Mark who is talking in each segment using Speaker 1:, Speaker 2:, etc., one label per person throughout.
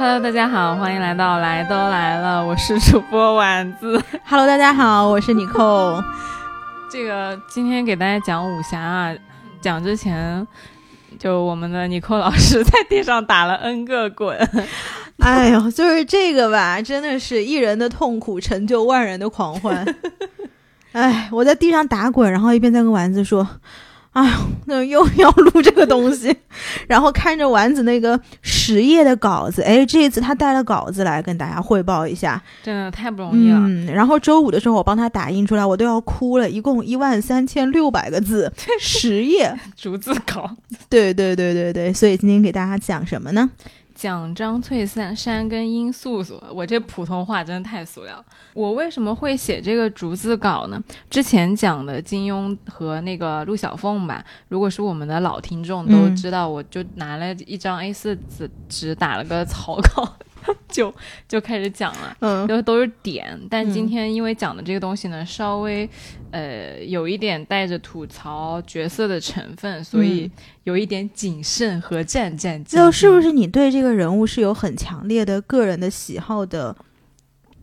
Speaker 1: Hello，大家好，欢迎来到来都来了，我是主播丸子。
Speaker 2: Hello，大家好，我是妮蔻。
Speaker 1: 这个今天给大家讲武侠啊，讲之前，就我们的妮蔻老师在地上打了 N 个滚。
Speaker 2: 哎呦，就是这个吧，真的是一人的痛苦成就万人的狂欢。哎，我在地上打滚，然后一边在跟丸子说：“哎呦，那 又要录这个东西。”然后看着丸子那个十页的稿子，哎，这一次他带了稿子来跟大家汇报一下，
Speaker 1: 真的太不容易了。
Speaker 2: 嗯，然后周五的时候我帮他打印出来，我都要哭了，一共一万三千六百个字，十页。
Speaker 1: 逐字稿。
Speaker 2: 对对对对对，所以今天给大家讲什么呢？
Speaker 1: 讲张翠山山跟殷素素，我这普通话真的太俗了。我为什么会写这个逐字稿呢？之前讲的金庸和那个陆小凤吧，如果是我们的老听众都
Speaker 2: 嗯
Speaker 1: 知道，我就拿了一张 A 4纸纸打了个草稿，就就开始讲了。
Speaker 2: 嗯
Speaker 1: 都都是点，但
Speaker 2: 嗯
Speaker 1: 今天因为讲的这个东西呢，稍微呃有一点带着吐槽角色的成分，所以
Speaker 2: 嗯
Speaker 1: 有一点谨慎和战战兢兢。
Speaker 2: 就是不是你对这个人物是有很强烈的个人的喜好的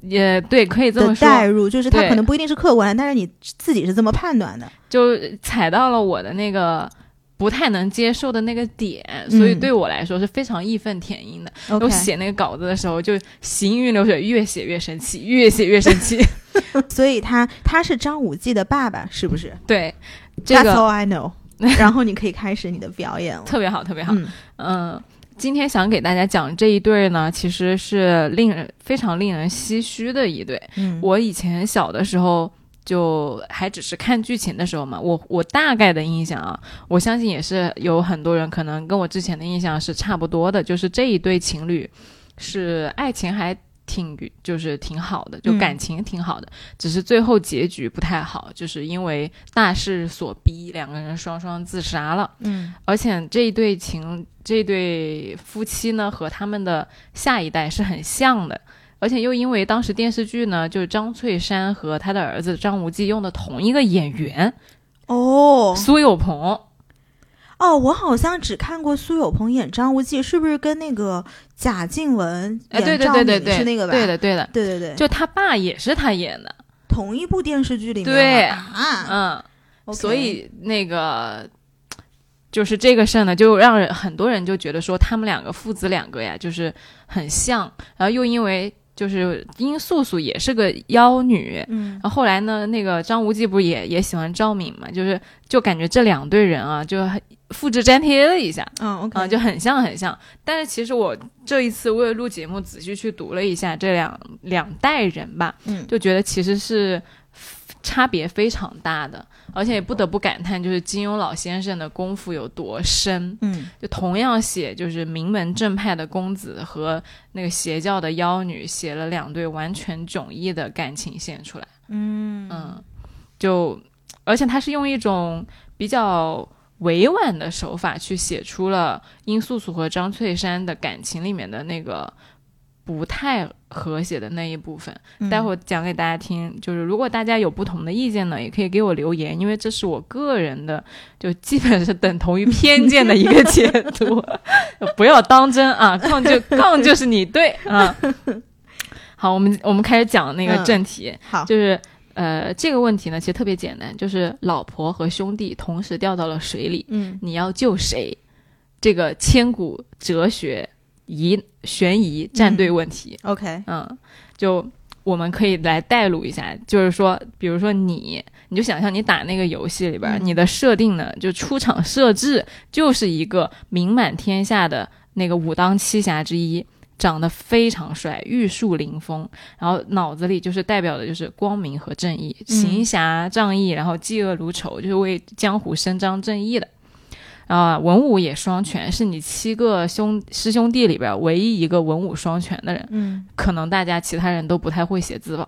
Speaker 1: 也对，可以这么
Speaker 2: 代入，就是他可能不一定是客观，但是你自己是这么判断的。
Speaker 1: 就踩到了我的那个不太能接受的那个点，所以
Speaker 2: 嗯
Speaker 1: 对我来说是非常义愤填膺的。我写那个稿子的时候，就行云流水，越写越生气，越写越生气。
Speaker 2: 所以他他是张无忌的爸爸，是不是？
Speaker 1: 对，这
Speaker 2: That's
Speaker 1: 个
Speaker 2: all I know。然后你可以开始你的表演了。
Speaker 1: 特别好，特别好。
Speaker 2: 嗯
Speaker 1: 嗯，今天想给大家讲这一对呢，其实是令人非常令人唏嘘的一对。
Speaker 2: 嗯，
Speaker 1: 我以前小的时候。就还只是看剧情的时候嘛，我我大概的印象啊，我相信也是有很多人可能跟我之前的印象是差不多的，就是这一对情侣是爱情还挺就是挺好的，就
Speaker 2: 嗯
Speaker 1: 感情挺好的，只是最后结局不太好，就是因为大势所逼，两个人双双自杀了。
Speaker 2: 嗯。
Speaker 1: 而且这一对情，这一对夫妻呢，和他们的下一代是很像的，而且又因为当时电视剧呢，就是张翠山和他的儿子张无忌用的同一个演员、
Speaker 2: 哦
Speaker 1: 苏有朋，
Speaker 2: 哦，我好像只看过苏有朋演张无忌，是不是跟那个贾静雯演赵
Speaker 1: 对对对对，
Speaker 2: 敏是那个吧？
Speaker 1: 对的对的，
Speaker 2: 对对对，
Speaker 1: 就他爸也是他演的，
Speaker 2: 同一部电视剧里面
Speaker 1: 对
Speaker 2: 啊，
Speaker 1: 嗯所以那个。就是这个事儿呢，就让人很多人就觉得说他们两个父子两个呀，就是很像，然后又因为就是殷素素也是个妖女，
Speaker 2: 嗯
Speaker 1: 然后后来呢，那个张无忌不是也也喜欢赵敏嘛？就是就感觉这两对人啊，就很复制粘贴了一下
Speaker 2: 嗯
Speaker 1: 就很像很像。但是其实我这一次为了录节目，仔细去读了一下这两两代人吧，
Speaker 2: 嗯
Speaker 1: 就觉得其实是差别非常大的，而且也不得不感叹，就是金庸老先生的功夫有多深。
Speaker 2: 嗯
Speaker 1: 就同样写就是名门正派的公子和那个邪教的妖女，写了两对完全迥异的感情线出来。
Speaker 2: 嗯
Speaker 1: 嗯，就而且他是用一种比较委婉的手法去写出了殷素素和张翠山的感情里面的那个不太和谐的那一部分。
Speaker 2: 嗯
Speaker 1: 待会儿讲给大家听。就是如果大家有不同的意见呢，也可以给我留言，因为这是我个人的，就基本是等同于偏见的一个解读，不要当真啊！杠就 杠就是你对啊。好，我们我们开始讲那个
Speaker 2: 嗯
Speaker 1: 正题。
Speaker 2: 好，
Speaker 1: 就是呃，这个问题呢，其实特别简单，就是老婆和兄弟同时掉到了水里，
Speaker 2: 嗯
Speaker 1: 你要救谁？这个千古哲学疑悬疑战队问题
Speaker 2: ，OK
Speaker 1: 嗯就我们可以来带入一下，就是说，比如说你，你就想象你打那个游戏里边，
Speaker 2: 嗯
Speaker 1: 你的设定呢，就出场设置就是一个名满天下的那个武当七侠之一。长得非常帅，玉树临风，然后脑子里就是代表的就是光明和正义，
Speaker 2: 嗯
Speaker 1: 行侠仗义，然后嫉恶如仇，就是为江湖伸张正义的。啊、文武也双全，是你七个兄师兄弟里边唯一一个文武双全的人。
Speaker 2: 嗯
Speaker 1: 可能大家其他人都不太会写字吧。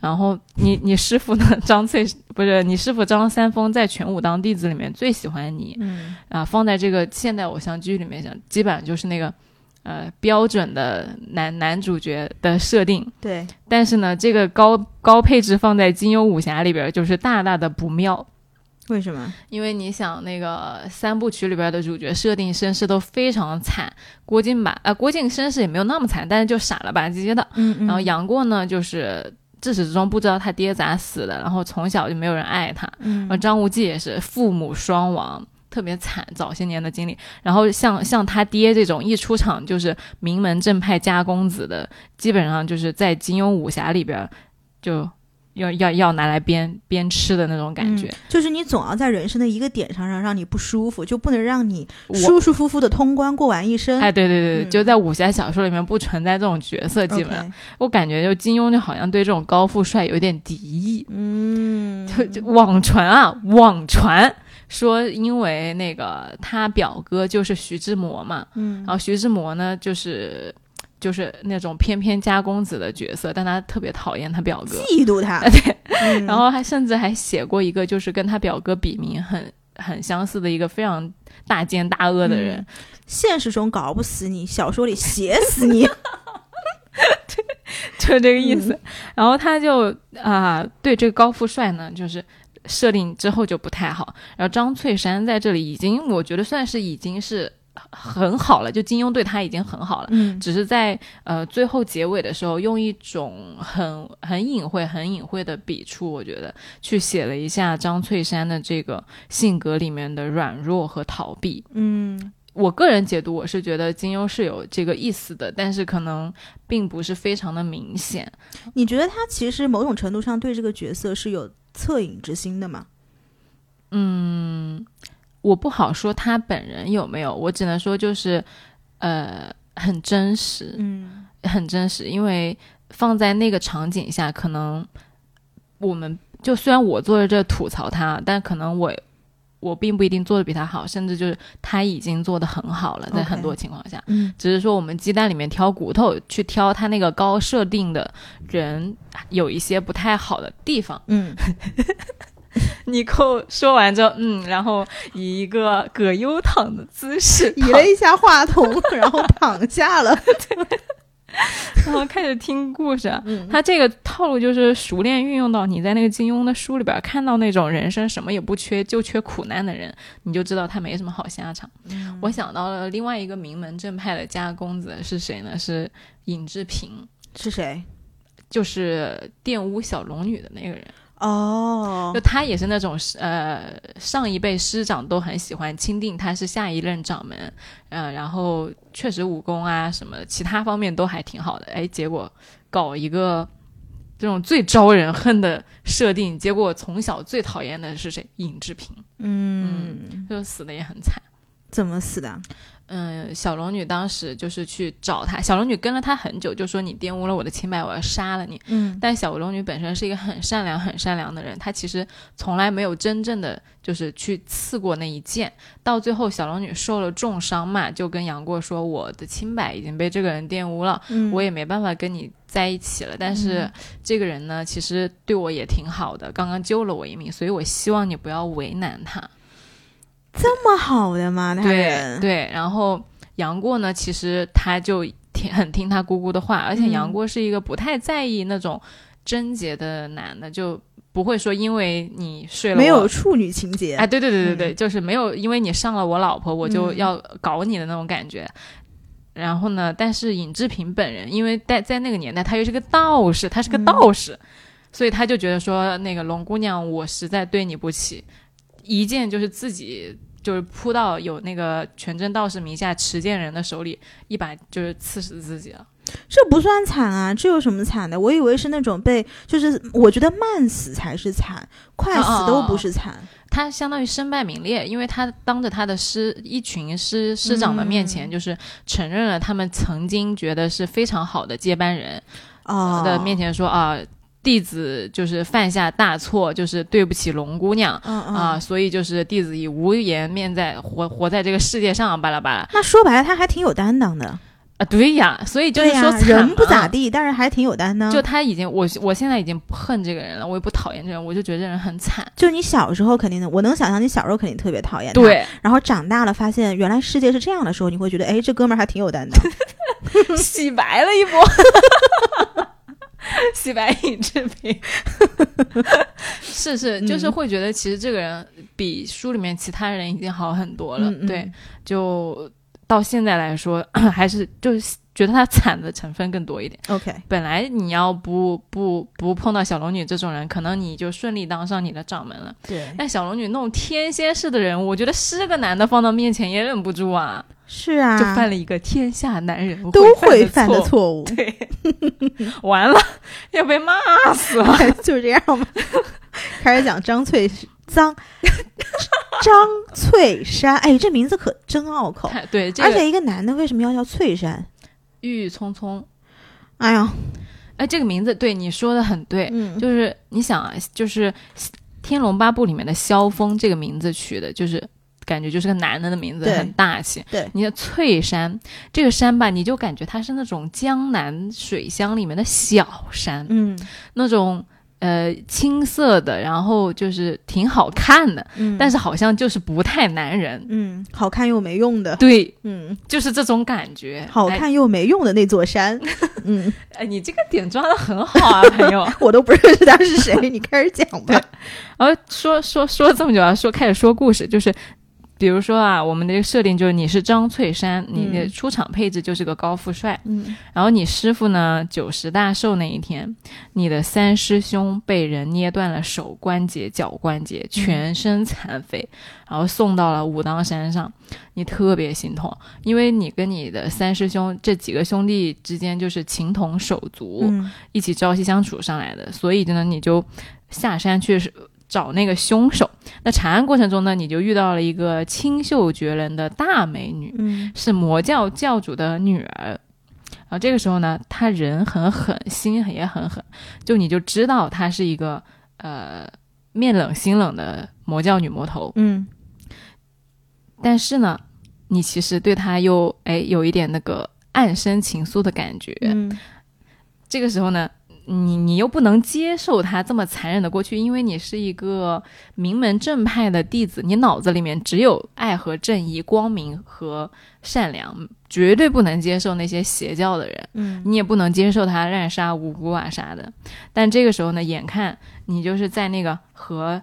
Speaker 1: 然后你你师傅呢？张翠不是你师傅张三丰，在全武当弟子里面最喜欢你
Speaker 2: 嗯
Speaker 1: 啊。放在这个现代偶像剧里面讲，基本上就是那个呃标准的男男主角的设定。
Speaker 2: 对，
Speaker 1: 但是呢，这个高高配置放在金庸武侠里边，就是大大的不妙。
Speaker 2: 为什么？
Speaker 1: 因为你想，那个三部曲里边的主角设定身世都非常惨，郭靖吧，呃，郭靖身世也没有那么惨，但是就傻了吧唧的。
Speaker 2: 嗯
Speaker 1: 然后杨过呢，就是自始至终不知道他爹咋死的，然后从小就没有人爱他。
Speaker 2: 嗯
Speaker 1: 然后张无忌也是父母双亡，特别惨，早些年的经历。然后像像他爹这种一出场就是名门正派家公子的，基本上就是在金庸武侠里边就要要要拿来边边吃的那种感觉。
Speaker 2: 嗯就是你总要在人生的一个点上让让你不舒服，就不能让你舒舒服服的通关过完一生。
Speaker 1: 哎，对对对就在武侠小说里面不存在这种角色，基本上我感觉就金庸就好像对这种高富帅有点敌意，
Speaker 2: 嗯，
Speaker 1: 就就网传啊，网传说因为那个他表哥就是徐志摩嘛，
Speaker 2: 嗯
Speaker 1: 然后徐志摩呢就是就是那种翩翩家公子的角色，但他特别讨厌他表哥，
Speaker 2: 嫉妒他。
Speaker 1: 对，
Speaker 2: 嗯
Speaker 1: 然后还甚至还写过一个就是跟他表哥笔名很很相似的一个非常大奸大恶的人，
Speaker 2: 嗯现实中搞不死你，小说里写死你。
Speaker 1: 对就是这个意思。
Speaker 2: 嗯
Speaker 1: 然后他就啊、对这个高富帅呢，就是设定之后就不太好。然后张翠山在这里已经，我觉得算是已经是很好了，就金庸对他已经很好了。
Speaker 2: 嗯
Speaker 1: 只是在呃最后结尾的时候，用一种很很隐晦、很隐晦的笔触，我觉得去写了一下张翠山的这个性格里面的软弱和逃避。
Speaker 2: 嗯
Speaker 1: 我个人解读，我是觉得金庸是有这个意思的，但是可能并不是非常的明显。
Speaker 2: 你觉得他其实某种程度上对这个角色是有恻隐之心的吗？
Speaker 1: 我不好说他本人有没有，我只能说就是，呃，很真实，
Speaker 2: 嗯
Speaker 1: 很真实。因为放在那个场景下，可能我们就虽然我坐在这吐槽他，但可能我我并不一定做的比他好，甚至就是他已经做的很好了，在很多情况下。
Speaker 2: 嗯
Speaker 1: 只是说我们鸡蛋里面挑骨头，去挑他那个高设定的人，有一些不太好的地方。
Speaker 2: 嗯，
Speaker 1: 尼寇说完之后，嗯，然后以一个葛优躺的姿势
Speaker 2: 移了一下话筒，然后躺下了。
Speaker 1: 对 然后开始听故事。
Speaker 2: 嗯
Speaker 1: 他这个套路就是熟练运用到你在那个金庸的书里边看到那种人生什么也不缺，就缺苦难的人，你就知道他没什么好下场。我想到了另外一个名门正派的家公子是谁呢？是尹志平，
Speaker 2: 是谁？
Speaker 1: 就是玷污小龙女的那个人。
Speaker 2: 哦
Speaker 1: 就，他也是那种呃，上一辈师长都很喜欢钦定他是下一任掌门，呃，然后确实武功啊什么其他方面都还挺好的，哎，结果搞一个这种最招人恨的设定，结果从小最讨厌的是谁？尹志平，
Speaker 2: 嗯，
Speaker 1: 就死的也很惨。
Speaker 2: 怎么死的？
Speaker 1: 嗯，小龙女当时就是去找他，小龙女跟了他很久，就说你玷污了我的清白，我要杀了你。
Speaker 2: 嗯
Speaker 1: 但小龙女本身是一个很善良、很善良的人，她其实从来没有真正的就是去刺过那一剑。到最后，小龙女受了重伤嘛，就跟杨过说：“我的清白已经被这个人玷污了，
Speaker 2: 嗯
Speaker 1: 我也没办法跟你在一起了。但是这个人呢，其实对我也挺好的，刚刚救了我一命，所以我希望你不要为难他。”
Speaker 2: 这么好的吗？他
Speaker 1: 对
Speaker 2: 人
Speaker 1: 对，然后杨过呢，其实他就听很听他姑姑的话，而且
Speaker 2: 嗯
Speaker 1: 杨过是一个不太在意那种贞洁的男的，就不会说因为你睡了
Speaker 2: 没有。处女情节。
Speaker 1: 哎，对对对对对，就是没有因为你上了我老婆，我就
Speaker 2: 嗯
Speaker 1: 要搞你的那种感觉。然后呢，但是尹志平本人，因为在在那个年代，他又是个道士，他是个
Speaker 2: 嗯
Speaker 1: 道士，所以他就觉得说，那个龙姑娘，我实在对你不起，一见就是自己就是扑到有那个全真道士名下持剑人的手里，一把就是刺死自己了。
Speaker 2: 这不算惨啊，这有什么惨的？我以为是那种被，就是我觉得慢死才是惨，快死都不是惨。
Speaker 1: 他相当于身败名裂，因为他当着他的师一群师师长的面前，
Speaker 2: 嗯
Speaker 1: 就是承认了他们曾经觉得是非常好的接班人，
Speaker 2: 哦，
Speaker 1: 的面前说啊，弟子就是犯下大错，就是对不起龙姑娘。
Speaker 2: 嗯嗯
Speaker 1: 啊，所以就是弟子以无颜面在活活在这个世界上，巴拉巴拉
Speaker 2: 那说白了，他还挺有担当的。
Speaker 1: 啊，对呀，所以就是说、，
Speaker 2: 人不咋，地，但是还挺有担当。
Speaker 1: 就他已经我我现在已经不恨这个人了，我也不讨厌这个人，我就觉得这人很惨。
Speaker 2: 就你小时候肯定的，我能想象你小时候肯定特别讨厌他。，
Speaker 1: 对，
Speaker 2: 然后长大了发现原来世界是这样的时候，你会觉得，哎，这哥们儿还挺有担当。
Speaker 1: 洗白了一波。洗白尹志平，是是，就是会觉得其实这个人比书里面其他人已经好很多了。对，就到现在来说，还是就是觉得他惨的成分更多一点。
Speaker 2: OK，
Speaker 1: 本来你要不不不碰到小龙女这种人，可能你就顺利当上你的掌门了。
Speaker 2: 对，
Speaker 1: 但小龙女那种天蝎式的人，我觉得是个男的放到面前也忍不住啊，
Speaker 2: 是啊，
Speaker 1: 就犯了一个天下男人
Speaker 2: 都会犯的
Speaker 1: 错误。对，完了要被骂死了。
Speaker 2: 就这样吧。开始讲张翠张张翠山，哎，这名字可真拗口。
Speaker 1: 看对，这个
Speaker 2: 而且一个男的为什么要叫翠山？
Speaker 1: 郁郁葱葱，
Speaker 2: 哎呀，
Speaker 1: 哎，这个名字对你说的很对，
Speaker 2: 嗯，
Speaker 1: 就是你想啊，就是《天龙八部》里面的萧峰这个名字取的，就是感觉就是个男的的名字，很大气。
Speaker 2: 对。
Speaker 1: 你的翠山这个山吧，你就感觉它是那种江南水乡里面的小山，
Speaker 2: 嗯。
Speaker 1: 那种呃青色的，然后就是挺好看的，
Speaker 2: 嗯，
Speaker 1: 但是好像就是不太男人。
Speaker 2: 嗯，好看又没用的，
Speaker 1: 对，
Speaker 2: 嗯，
Speaker 1: 就是这种感觉。
Speaker 2: 好看又没用的那座山，嗯，
Speaker 1: 哎，哎，你这个点抓的很好啊，朋友。
Speaker 2: 我都不认识他是谁，你开始讲吧。
Speaker 1: 然后说说说这么久啊，说开始说故事，就是比如说啊，我们的这个设定就是你是张翠山，你的
Speaker 2: 嗯。
Speaker 1: 出场配置就是个高富帅，
Speaker 2: 嗯。
Speaker 1: 然后你师傅呢九十大寿那一天，你的三师兄被人捏断了手关节、脚关节，全身残废，然后送到了武当山上，你特别心痛，因为你跟你的三师兄这几个兄弟之间就是情同手足，
Speaker 2: 嗯。
Speaker 1: 一起朝夕相处上来的，所以呢，你就下山去找那个凶手。那查案过程中呢，你就遇到了一个清秀绝伦的大美女，
Speaker 2: 嗯
Speaker 1: 是魔教教主的女儿。然后这个时候呢，她人很狠，心也很狠，就你就知道她是一个呃面冷心冷的魔教女魔头。
Speaker 2: 嗯
Speaker 1: 但是呢，你其实对她又哎有一点那个暗生情愫的感觉。
Speaker 2: 嗯
Speaker 1: 这个时候呢，你你又不能接受他这么残忍的过去，因为你是一个名门正派的弟子，你脑子里面只有爱和正义、光明和善良，绝对不能接受那些邪教的人。
Speaker 2: 嗯
Speaker 1: 你也不能接受他滥杀无辜啊啥的。但这个时候呢，眼看你就是在那个和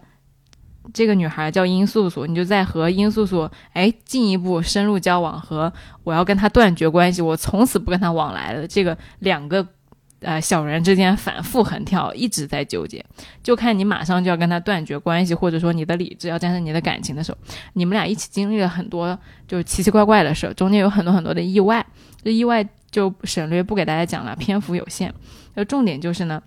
Speaker 1: 这个女孩叫殷素素，你就在和殷素素哎进一步深入交往，和我要跟他断绝关系，我从此不跟他往来了。这个两个。呃，小人之间反复横跳，一直在纠结，就看你马上就要跟他断绝关系，或者说你的理智要战胜你的感情的时候，你们俩一起经历了很多就是奇奇怪怪的事，中间有很多很多的意外，这意外就省略不给大家讲了，篇幅有限。那重点就是呢，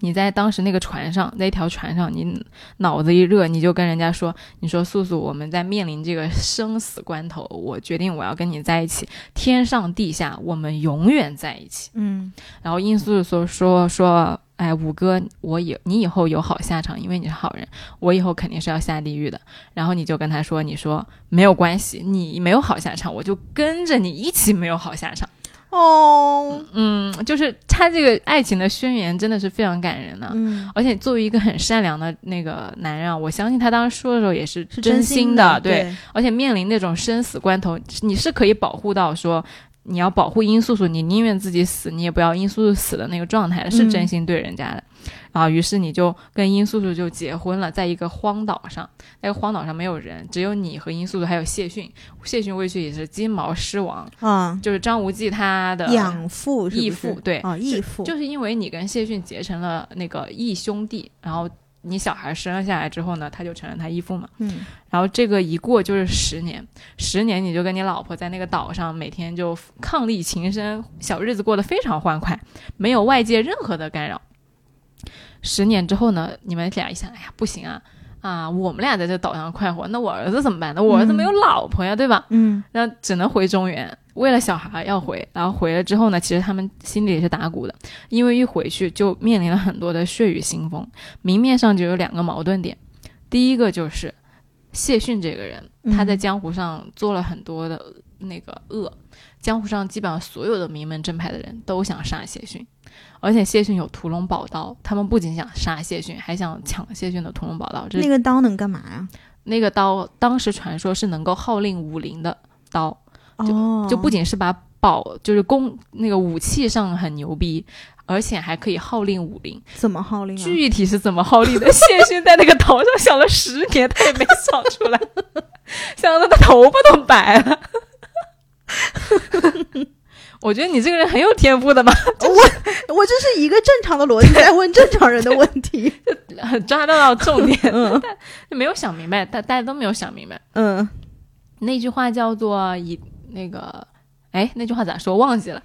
Speaker 1: 你在当时那个船上，那条船上，你脑子一热，你就跟人家说：“你说素素，我们在面临这个生死关头，我决定我要跟你在一起，天上地下，我们永远在一起。
Speaker 2: 嗯”
Speaker 1: 然后殷素素说说。哎，五哥，我以你以后有好下场，因为你是好人，我以后肯定是要下地狱的。然后你就跟他说，你说没有关系，你没有好下场，我就跟着你一起没有好下场。
Speaker 2: 哦。
Speaker 1: 嗯，就是他这个爱情的宣言真的是非常感人的、
Speaker 2: 嗯。
Speaker 1: 而且作为一个很善良的那个男人啊，我相信他当时说的时候也是
Speaker 2: 是
Speaker 1: 真
Speaker 2: 心
Speaker 1: 的，
Speaker 2: 对。
Speaker 1: 而且面临那种生死关头，你是可以保护到说。你要保护殷素素，你宁愿自己死，你也不要殷素素死的那个状态，是真心对人家的。然后，于是你就跟殷素素就结婚了，在一个荒岛上，那个荒岛上没有人，只有你和殷素素，还有谢逊。谢逊过去也是金毛狮王，
Speaker 2: 啊，
Speaker 1: 就是张无忌他的
Speaker 2: 养父
Speaker 1: 义父对
Speaker 2: 啊，义父
Speaker 1: 就是因为你跟谢逊结成了那个义兄弟，然后你小孩生了下来之后呢，他就成了他义父嘛。
Speaker 2: 嗯
Speaker 1: 然后这个一过就是十年，十年你就跟你老婆在那个岛上每天就伉俪情深，小日子过得非常欢快，没有外界任何的干扰。十年之后呢，你们俩一想，哎呀，不行啊啊，我们俩在这岛上快活，那我儿子怎么办呢？我儿子没有老婆呀，对吧？
Speaker 2: 嗯
Speaker 1: 那只能回中原，为了小孩要回，然后回了之后呢，其实他们心里也是打鼓的，因为一回去就面临了很多的血雨腥风，明面上就有两个矛盾点，第一个就是谢逊这个人，
Speaker 2: 嗯
Speaker 1: 他在江湖上做了很多的那个恶，江湖上基本上所有的名门正派的人都想杀谢逊，而且谢逊有屠龙宝刀，他们不仅想杀谢逊，还想抢谢逊的屠龙宝刀，这
Speaker 2: 那个刀能干嘛呀？
Speaker 1: 那个刀当时传说是能够号令武林的刀。
Speaker 2: 哦，
Speaker 1: 就不仅是把宝就是弓那个武器上很牛逼，而且还可以号令武林。
Speaker 2: 怎么号令啊？
Speaker 1: 具体是怎么号令的？谢逊在那个岛上想了十年，他也没想出来，想的他头发都白了。我觉得你这个人很有天赋的嘛，
Speaker 2: 我我这是一个正常的逻辑在问正常人的问题。
Speaker 1: 很抓到到重点，
Speaker 2: 嗯
Speaker 1: 但就没有想明白，大大家都没有想明白。
Speaker 2: 嗯
Speaker 1: 那句话叫做“以那个”，哎，那句话咋说？忘记了。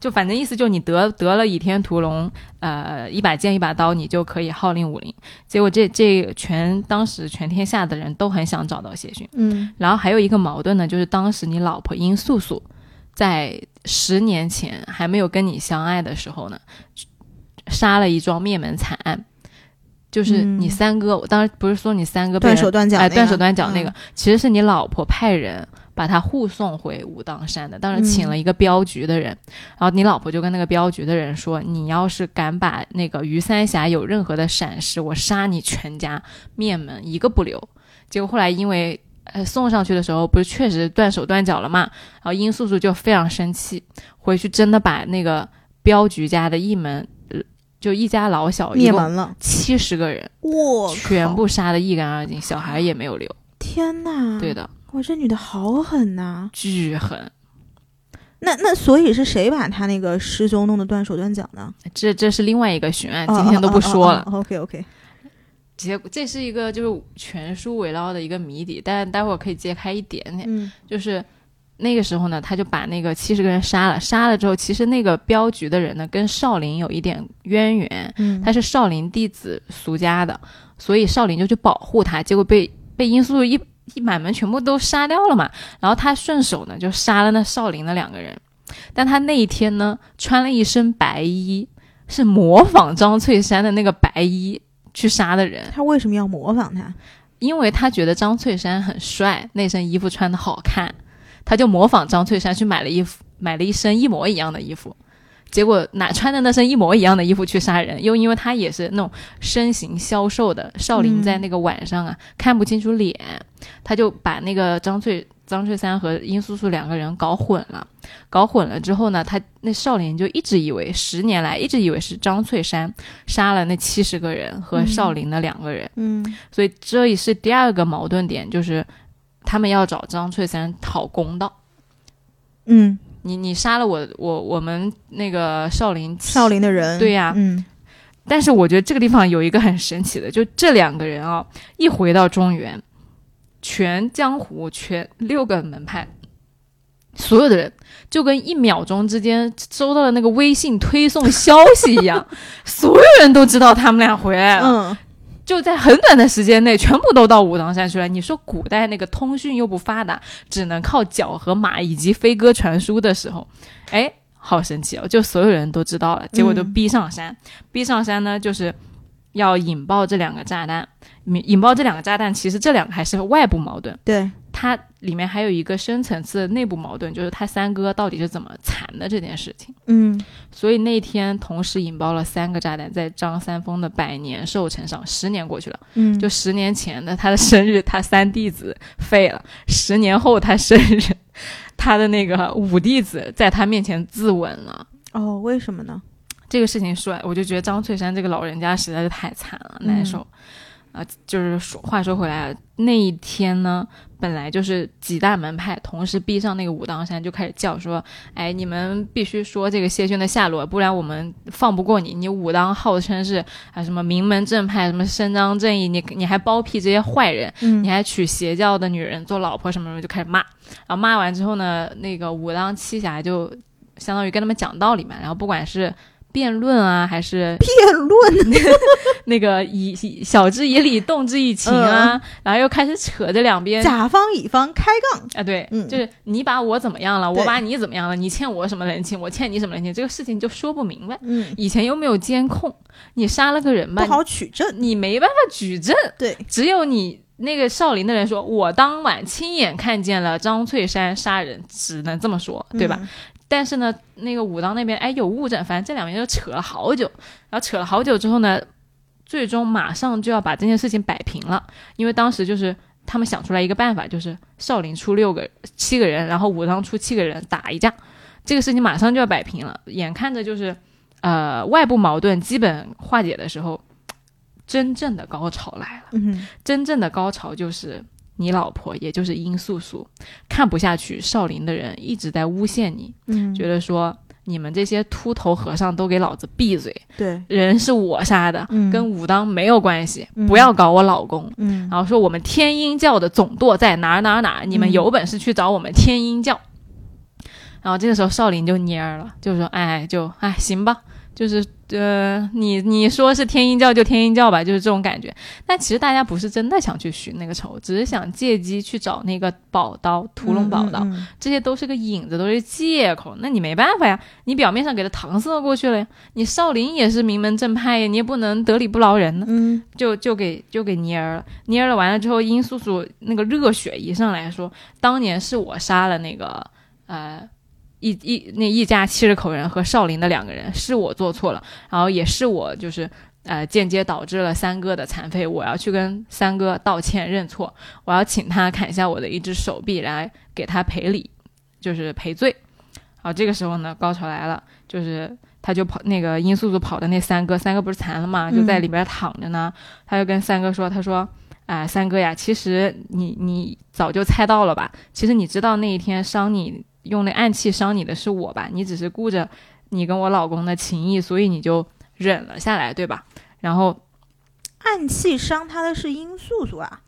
Speaker 1: 就反正意思就是你得得了倚天屠龙，呃，一把剑一把刀，你就可以号令武林。结果这这全当时全天下的人都很想找到谢逊。
Speaker 2: 嗯
Speaker 1: 然后还有一个矛盾呢，就是当时你老婆殷素素在十年前还没有跟你相爱的时候呢，杀了一桩灭门惨案。就是你
Speaker 2: 嗯
Speaker 1: 三哥，我当时不是说你三哥被
Speaker 2: 断
Speaker 1: 人
Speaker 2: 手断脚那个，
Speaker 1: 哎断手断脚那个，
Speaker 2: 嗯
Speaker 1: 其实是你老婆派人把他护送回武当山的，当时请了一个镖局的人，然后你老婆就跟那个镖局的人说，你要是敢把那个于三峡有任何的闪失，我杀你全家灭门，一个不留。结果后来因为呃送上去的时候，不是确实断手断脚了嘛，然后殷素素就非常生气，回去真的把那个镖局家的一门，呃就一家老小
Speaker 2: 灭门了，
Speaker 1: 七十个人，
Speaker 2: 哇
Speaker 1: 全部杀得一干二净，小孩也没有留。
Speaker 2: 天呐！
Speaker 1: 对，的，
Speaker 2: 哇，这女的好狠呐！
Speaker 1: 巨狠。
Speaker 2: 那那所以是谁把他那个师兄弄得断手断脚呢？
Speaker 1: 这这是另外一个悬案，
Speaker 2: 哦
Speaker 1: 今天都不说了。
Speaker 2: OK OK，
Speaker 1: 结果这是一个就是全书围绕的一个谜底，但待会儿可以揭开一点点。
Speaker 2: 嗯
Speaker 1: 就是那个时候呢，他就把那个七十个人杀了，杀了之后，其实那个镖局的人呢，跟少林有一点渊源，
Speaker 2: 嗯，
Speaker 1: 他是少林弟子俗家的，所以少林就去保护他，结果被被殷素素一一满门全部都杀掉了嘛。然后他顺手呢就杀了那少林的两个人，但他那一天呢穿了一身白衣，是模仿张翠山的那个白衣去杀的人，
Speaker 2: 他为什么要模仿他？
Speaker 1: 因为他觉得张翠山很帅，那身衣服穿的好看，他就模仿张翠山去买了衣服，买了一身一模一样的衣服。结果哪穿的那身一模一样的衣服去杀人，又因为他也是那种身形消瘦的少林，在那个晚上啊、看不清楚脸，他就把那个张翠张翠山和殷素素两个人搞混了。搞混了之后呢，他那少林就一直以为十年来一直以为是张翠山杀了那七十个人和少林的两个人。
Speaker 2: 嗯
Speaker 1: 所以这也是第二个矛盾点，就是他们要找张翠山讨公道。
Speaker 2: 嗯，
Speaker 1: 你你杀了我我我们那个少林
Speaker 2: 少，林的人，
Speaker 1: 对呀
Speaker 2: 嗯
Speaker 1: 但是我觉得这个地方有一个很神奇的，就这两个人啊，一回到中原，全江湖全六个门派。所有的人就跟一秒钟之间收到了那个微信推送消息一样，所有人都知道他们俩回来了。
Speaker 2: 嗯
Speaker 1: 就在很短的时间内，全部都到武当山去了。你说古代那个通讯又不发达，只能靠脚和马以及飞鸽传书的时候，哎，好神奇哦！就所有人都知道了，结果都逼上山。逼上山呢，就是要引爆这两个炸弹。引引爆这两个炸弹，其实这两个还是外部矛盾，
Speaker 2: 对，
Speaker 1: 它里面还有一个深层次的内部矛盾，就是他三哥到底是怎么残的这件事情。
Speaker 2: 嗯
Speaker 1: 所以那天同时引爆了三个炸弹，在张三丰的百年寿辰上，十年过去了。
Speaker 2: 嗯，
Speaker 1: 就十年前的他的生日，他三弟子废了；十年后他生日，他的那个五弟子在他面前自刎了。
Speaker 2: 哦，为什么呢？
Speaker 1: 这个事情说来，我就觉得张翠山这个老人家实在是太惨了，难受。啊、就是说，话说回来，那一天呢，本来就是几大门派同时逼上那个武当山，就开始叫说：“哎，你们必须说这个谢逊的下落，不然我们放不过你。你武当号称是啊什么名门正派，什么伸张正义，你你还包庇这些坏人，
Speaker 2: 嗯
Speaker 1: 你还娶邪教的女人做老婆什么什么，就开始骂。然后骂完之后呢，那个武当七侠就相当于跟他们讲道理嘛。然后不管是辩论啊，还是
Speaker 2: 辩论，
Speaker 1: 那个以以晓之以理，动之以情啊，然后又开始扯着两边。
Speaker 2: 甲方乙方开杠，
Speaker 1: 啊，对，
Speaker 2: 嗯
Speaker 1: 就是你把我怎么样了，我把你怎么样了，你欠我什么人情，我欠你什么人情，这个事情就说不明白。
Speaker 2: 嗯，
Speaker 1: 以前又没有监控，你杀了个人吧，
Speaker 2: 不好取证，
Speaker 1: 你没办法举证，
Speaker 2: 对，
Speaker 1: 只有你那个少林的人说，我当晚亲眼看见了张翠山杀人，只能这么说，对吧？
Speaker 2: 嗯？
Speaker 1: 但是呢，那个武当那边哎有物证，反正这两边就扯了好久，然后扯了好久之后呢，最终马上就要把这件事情摆平了，因为当时就是他们想出来一个办法，就是少林出六个七个人，然后武当出七个人打一架，这个事情马上就要摆平了，眼看着就是呃外部矛盾基本化解的时候，真正的高潮来了。真正的高潮就是你老婆，也就是殷素素，看不下去少林的人一直在诬陷你，
Speaker 2: 嗯，
Speaker 1: 觉得说你们这些秃头和尚都给老子闭嘴，
Speaker 2: 对，
Speaker 1: 人是我杀的，
Speaker 2: 嗯。
Speaker 1: 跟武当没有关系，
Speaker 2: 嗯。
Speaker 1: 不要搞我老公。
Speaker 2: 嗯。
Speaker 1: 然后说我们天鹰教的总舵在哪儿哪儿哪儿，你们
Speaker 2: 嗯
Speaker 1: 有本事去找我们天鹰教。然后这个时候少林就蔫儿了，就说：“哎，就哎行吧，就是呃，你你说是天鹰教就天鹰教吧，就是这种感觉。但其实大家不是真的想去寻那个仇，只是想借机去找那个宝刀屠龙宝刀，
Speaker 2: 嗯
Speaker 1: 这些都是个引子，都是借口。那你没办法呀，你表面上给他搪塞过去了呀，你少林也是名门正派呀，你也不能得理不饶人呢。
Speaker 2: 嗯
Speaker 1: 就就给就给蔫儿了，蔫儿了完了之后，殷素素那个热血一上来说，当年是我杀了那个呃一一那一家七十口人和少林的两个人，是我做错了，然后也是我就是呃间接导致了三哥的残废，我要去跟三哥道歉认错，我要请他砍下我的一只手臂来给他赔礼，就是赔罪。好，这个时候呢，高潮来了，就是他就跑那个殷素素跑的那三哥，三哥不是残了吗？就在里边躺着呢。他就跟三哥说：“他说，啊、三哥呀，其实你你早就猜到了吧？其实你知道那一天伤你用那暗器伤你的是我吧？你只是顾着你跟我老公的情谊，所以你就忍了下来，对吧？然后
Speaker 2: 暗器伤他的是殷素素啊，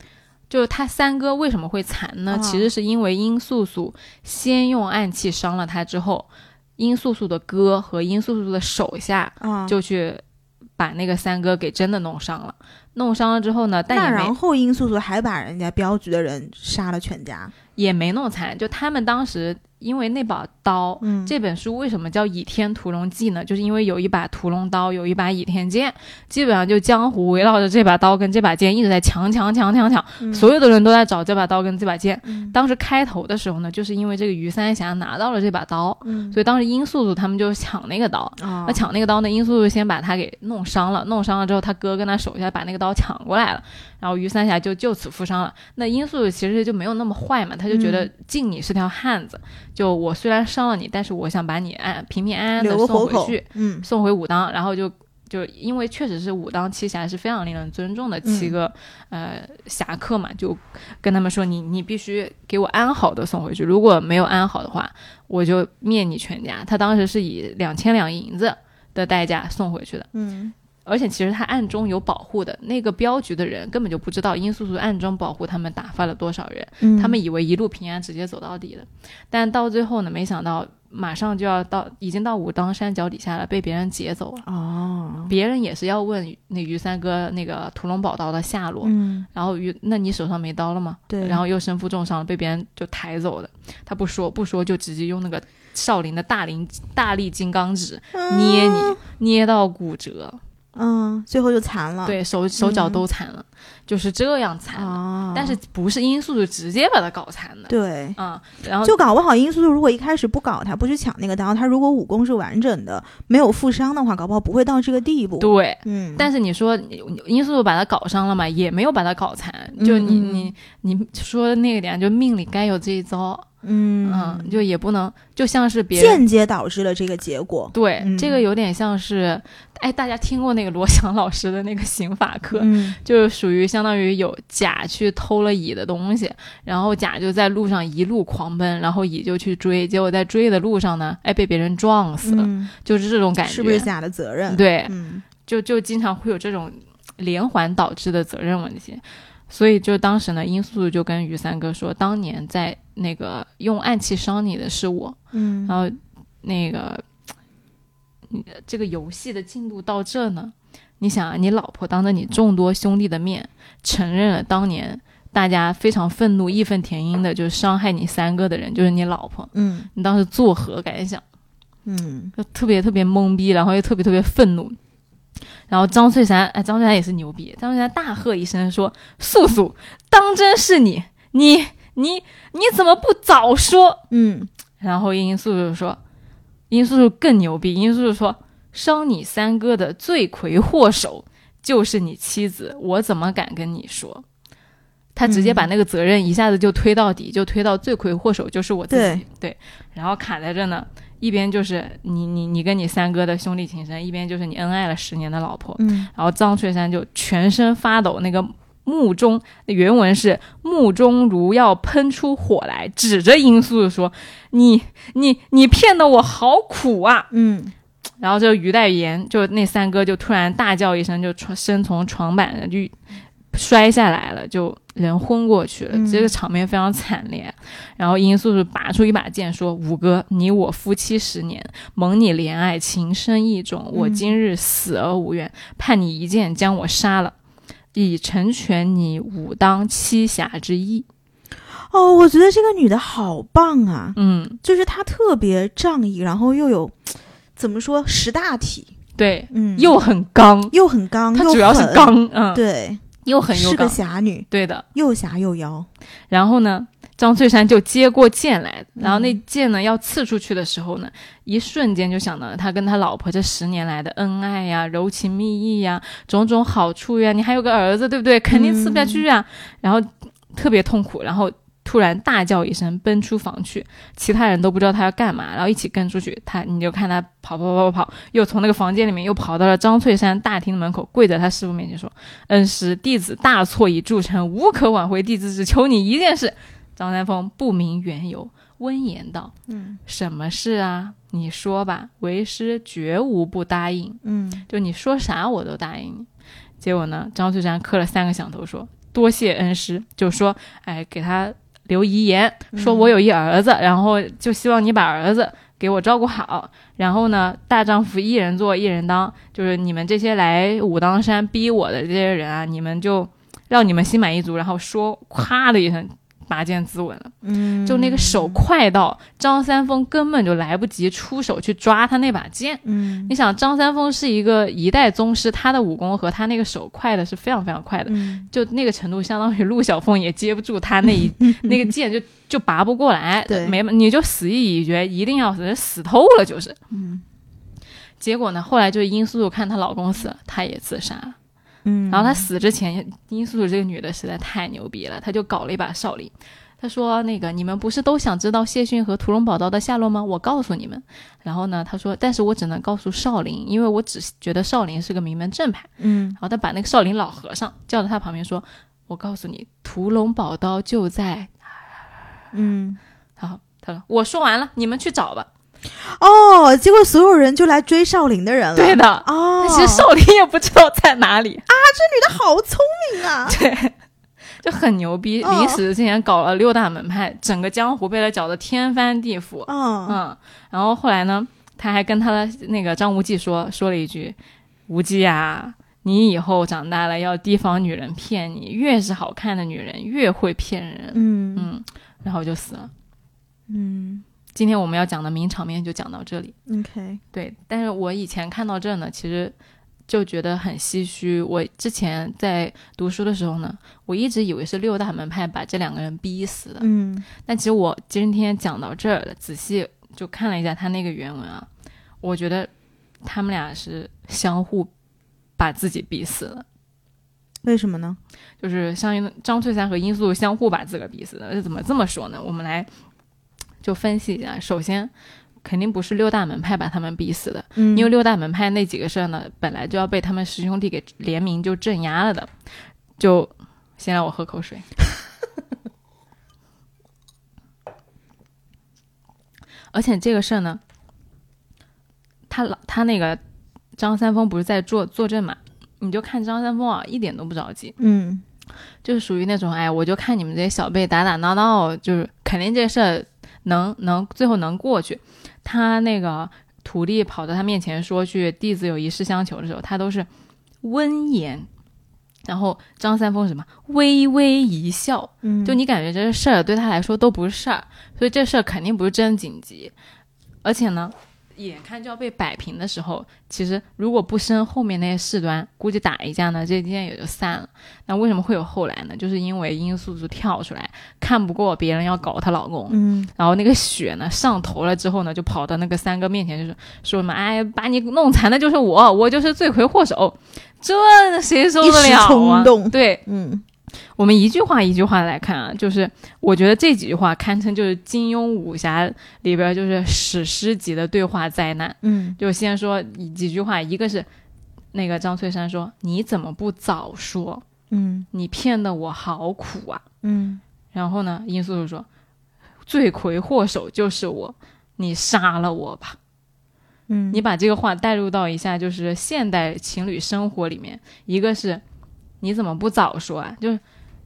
Speaker 1: 就是他三哥为什么会残呢？
Speaker 2: 啊
Speaker 1: 其实是因为殷素素先用暗器伤了他之后，殷素素的哥和殷素素的手下
Speaker 2: 啊，
Speaker 1: 就去把那个三哥给真的弄伤了。弄伤了之后呢，但
Speaker 2: 然后殷素素还把人家镖局的人杀了全家，
Speaker 1: 也没弄残，就他们当时因为那把刀，
Speaker 2: 嗯
Speaker 1: 这本书为什么叫《倚天屠龙记》呢？就是因为有一把屠龙刀，有一把倚天剑，基本上就江湖围绕着这把刀跟这把剑一直在抢抢抢抢抢，
Speaker 2: 嗯
Speaker 1: 所有的人都在找这把刀跟这把剑。
Speaker 2: 嗯
Speaker 1: 当时开头的时候呢，就是因为这个于三侠拿到了这把刀，
Speaker 2: 嗯
Speaker 1: 所以当时殷素素他们就抢那个刀。
Speaker 2: 啊
Speaker 1: 那抢那个刀呢，殷素素先把他给弄伤了，弄伤了之后，他哥跟他手下把那个刀抢过来了，然后于三侠就就此负伤了。那殷素素其实就没有那么坏嘛，他就觉得
Speaker 2: 嗯
Speaker 1: 敬你是条汉子，就我虽然伤了你，但是我想把你安平平安安的送回去，，
Speaker 2: 嗯
Speaker 1: 送回武当，然后就。就因为确实是武当七侠是非常令人尊重的七个、呃侠客嘛，就跟他们说你你必须给我安好的送回去，如果没有安好的话，我就灭你全家。他当时是以两千两银子的代价送回去的，
Speaker 2: 嗯
Speaker 1: 而且其实他暗中有保护的，那个镖局的人根本就不知道殷素素暗中保护他们打发了多少人，
Speaker 2: 嗯。
Speaker 1: 他们以为一路平安直接走到底的，但到最后呢，没想到马上就要到，已经到武当山脚底下了，被别人劫走了。
Speaker 2: 哦，
Speaker 1: 别人也是要问那于三哥那个屠龙宝刀的下落，
Speaker 2: 嗯。
Speaker 1: 然后于那你手上没刀了吗？
Speaker 2: 对，
Speaker 1: 然后又身负重伤，被别人就抬走了。他不说不说，就直接用那个少林的大灵大力金刚指捏你，捏到骨折，
Speaker 2: 嗯，最后就残了，
Speaker 1: 对手手脚
Speaker 2: 嗯
Speaker 1: 都残了，就是这样残但是不是殷素素直接把他搞残的？
Speaker 2: 对。
Speaker 1: 啊、然后
Speaker 2: 就搞不好殷素素如果一开始不搞他，不去抢那个刀，他如果武功是完整的，没有负伤的话，搞不好不会到这个地步。
Speaker 1: 对。
Speaker 2: 嗯，
Speaker 1: 但是你说你殷素素把他搞伤了嘛，也没有把他搞残，就你、你你说的那个点，就命里该有这一招，
Speaker 2: 嗯
Speaker 1: 嗯，就也不能，就像是别人
Speaker 2: 间接导致了这个结果。
Speaker 1: 对、
Speaker 2: 嗯
Speaker 1: 这个有点像是，哎，大家听过那个罗翔老师的那个刑法课，
Speaker 2: 嗯
Speaker 1: 就是属于相当于有甲去偷了乙的东西，然后甲就在路上一路狂奔，然后乙就去追，结果在追的路上呢，哎，被别人撞死了，
Speaker 2: 嗯，
Speaker 1: 就是这种感觉，
Speaker 2: 是不是甲的责任？，
Speaker 1: 对，
Speaker 2: 嗯
Speaker 1: 就就经常会有这种连环导致的责任问题。所以就当时呢，殷素素就跟于三哥说，当年在那个用暗器伤你的是我，
Speaker 2: 嗯。
Speaker 1: 然后那个，你这个游戏的进度到这呢，你想啊，你老婆当着你众多兄弟的面，承认了当年大家非常愤怒、义愤填膺的，就是伤害你三哥的人就是你老婆，
Speaker 2: 嗯。
Speaker 1: 你当时作何感想？
Speaker 2: 嗯。
Speaker 1: 就特别特别懵逼，然后又特别特别愤怒。然后张翠山，哎，张翠山也是牛逼。张翠山大喝一声说：“素素，当真是你？你你你怎么不早说？”
Speaker 2: 嗯
Speaker 1: 然后殷素素说：“殷素素更牛逼。殷素素说，伤你三哥的罪魁祸首就是你妻子，我怎么敢跟你说？”他直接把那个责任一下子就推到底，就推到罪魁祸首就是我自己。对，然后卡在这呢，一边就是你你你跟你三哥的兄弟情深，一边就是你恩爱了十年的老婆。
Speaker 2: 嗯，
Speaker 1: 然后张翠山就全身发抖，那个目中原文是目中如要喷出火来，指着殷素素说：“你你你骗得我好苦啊！”
Speaker 2: 嗯。
Speaker 1: 然后就于代言，就那三哥就突然大叫一声，就床身从床板上就摔下来了，就人昏过去了。这个场面非常惨烈。然后殷素素拔出一把剑说：“五哥，你我夫妻十年，蒙你怜爱，情深意重。我今日死而无怨，盼你一剑将我杀了，以成全你武当七侠之意。”
Speaker 2: 哦，我觉得这个女的好棒啊！
Speaker 1: 嗯，
Speaker 2: 就是她特别仗义，然后又有。怎么说识大体？
Speaker 1: 对，
Speaker 2: 嗯，
Speaker 1: 又很刚，
Speaker 2: 又很刚，
Speaker 1: 她主要是刚，嗯，
Speaker 2: 对，
Speaker 1: 又很
Speaker 2: 是个侠女，
Speaker 1: 对的，
Speaker 2: 又侠又妖。
Speaker 1: 然后呢，张翠山就接过剑来，然后那剑呢要刺出去的时候呢，一瞬间就想到了他跟他老婆这十年来的恩爱呀、柔情蜜意呀、种种好处呀，你还有个儿子，对不对？肯定刺不下去啊。然后特别痛苦，然后。突然大叫一声，奔出房去，其他人都不知道他要干嘛，然后一起跟出去。他，你就看他跑跑跑跑跑，又从那个房间里面又跑到了张翠山大厅的门口，跪在他师傅面前说：“恩师，弟子大错已铸成，无可挽回，弟子只求你一件事。”张三丰不明缘由，温言道：“
Speaker 2: 嗯，
Speaker 1: 什么事啊？你说吧，为师绝无不答应。
Speaker 2: 嗯，
Speaker 1: 就你说啥我都答应你。”结果呢，张翠山磕了三个响头，说：“多谢恩师。”就说：“哎，给他。”留遗言说：“我有一儿子，然后就希望你把儿子给我照顾好。然后呢，大丈夫一人做一人当，就是你们这些来武当山逼我的这些人啊，你们就让你们心满意足。”然后说：“咵的一声。”拔剑自刎了，
Speaker 2: 嗯，
Speaker 1: 就那个手快到张三丰根本就来不及出手去抓他那把剑，
Speaker 2: 嗯，
Speaker 1: 你想张三丰是一个一代宗师，他的武功和他那个手快的是非常非常快的，就那个程度，相当于陆小凤也接不住他那一 那个剑，就就拔不过来，
Speaker 2: 对，
Speaker 1: 没你就死意已决，一定要死，死透了就是，
Speaker 2: 嗯，
Speaker 1: 结果呢，后来就是殷素素看她老公死了，她也自杀了。
Speaker 2: 嗯，
Speaker 1: 然后他死之前，殷素素这个女的实在太牛逼了，她就搞了一把少林。她说：“那个你们不是都想知道谢逊和屠龙宝刀的下落吗？我告诉你们。然后呢，她说，但是我只能告诉少林，因为我只觉得少林是个名门正派。
Speaker 2: 嗯，
Speaker 1: 然后她把那个少林老和尚叫到她旁边说：‘我告诉你，屠龙宝刀就在……
Speaker 2: 嗯，
Speaker 1: 好，他说我说完了，你们去找吧。’
Speaker 2: 哦，结果所有人就来追少林的人了。
Speaker 1: 对的，
Speaker 2: 哦，
Speaker 1: 其实少林也不知道在哪里
Speaker 2: 啊。这女的好聪明啊，
Speaker 1: 对，就很牛逼。临死之前搞了六大门派，整个江湖被他搅得天翻地覆。
Speaker 2: 嗯
Speaker 1: 嗯，然后后来呢，他还跟他的那个张无忌说说了一句：“无忌啊，你以后长大了要提防女人骗你，越是好看的女人越会骗人。”
Speaker 2: 嗯
Speaker 1: 嗯，然后就死了。
Speaker 2: 嗯。
Speaker 1: 今天我们要讲的名场面就讲到这里。
Speaker 2: OK，
Speaker 1: 对，但是我以前看到这呢，其实就觉得很唏嘘。我之前在读书的时候呢，我一直以为是六大门派把这两个人逼死的。
Speaker 2: 嗯，
Speaker 1: 但其实我今天讲到这儿了，仔细就看了一下他那个原文啊，我觉得他们俩是相互把自己逼死了。
Speaker 2: 为什么呢？
Speaker 1: 就是相当于张翠山和殷素相互把自个儿逼死的。这怎么这么说呢？我们来。就分析一下，首先肯定不是六大门派把他们逼死的，
Speaker 2: 嗯，
Speaker 1: 因为六大门派那几个事儿呢，本来就要被他们师兄弟给联名就镇压了的。就先让我喝口水，而且这个事儿呢，他老他那个张三丰不是在坐坐镇嘛，你就看张三丰啊，一点都不着急，
Speaker 2: 嗯，
Speaker 1: 就是属于那种哎，我就看你们这些小辈打打闹闹，就是肯定这事儿。能能最后能过去，他那个徒弟跑到他面前说句弟子有一事相求的时候，他都是温言，然后张三丰什么？微微一笑，
Speaker 2: 嗯，
Speaker 1: 就你感觉这事儿对他来说都不是事儿，所以这事儿肯定不是真紧急，而且呢。眼看就要被摆平的时候，其实如果不生后面那些事端，估计打一架呢，这件也就散了。那为什么会有后来呢？就是因为殷素素跳出来，看不过别人要搞她老公，
Speaker 2: 嗯，
Speaker 1: 然后那个血呢上头了之后呢，就跑到那个三哥面前，就是说什么，哎，把你弄残的就是我，我就是罪魁祸首，这谁受得了啊？
Speaker 2: 冲动，
Speaker 1: 对，
Speaker 2: 嗯。
Speaker 1: 我们一句话一句话来看啊，就是我觉得这几句话堪称就是金庸武侠里边就是史诗级的对话灾难。
Speaker 2: 嗯
Speaker 1: 就先说几句话，一个是那个张翠山说：“你怎么不早说？
Speaker 2: 嗯
Speaker 1: 你骗得我好苦啊。
Speaker 2: 嗯”
Speaker 1: 然后呢，殷素素说：“罪魁祸首就是我，你杀了我吧。”
Speaker 2: 嗯，
Speaker 1: 你把这个话带入到一下，就是现代情侣生活里面，一个是你怎么不早说啊？就是，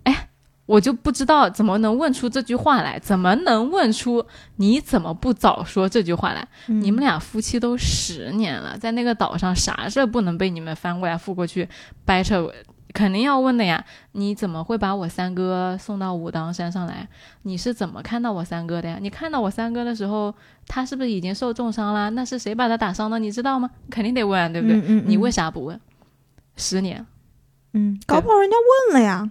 Speaker 1: 哎，我就不知道怎么能问出这句话来，怎么能问出你怎么不早说这句话来？
Speaker 2: 嗯
Speaker 1: 你们俩夫妻都十年了，在那个岛上啥事儿不能被你们翻过来覆过去掰扯？肯定要问的呀！你怎么会把我三哥送到武当山上来？你是怎么看到我三哥的呀？你看到我三哥的时候，他是不是已经受重伤了？那是谁把他打伤的？你知道吗？肯定得问，对不对？
Speaker 2: 嗯嗯
Speaker 1: 你为
Speaker 2: 嗯
Speaker 1: 啥不问？十年，
Speaker 2: 嗯，搞不好人家问了呀。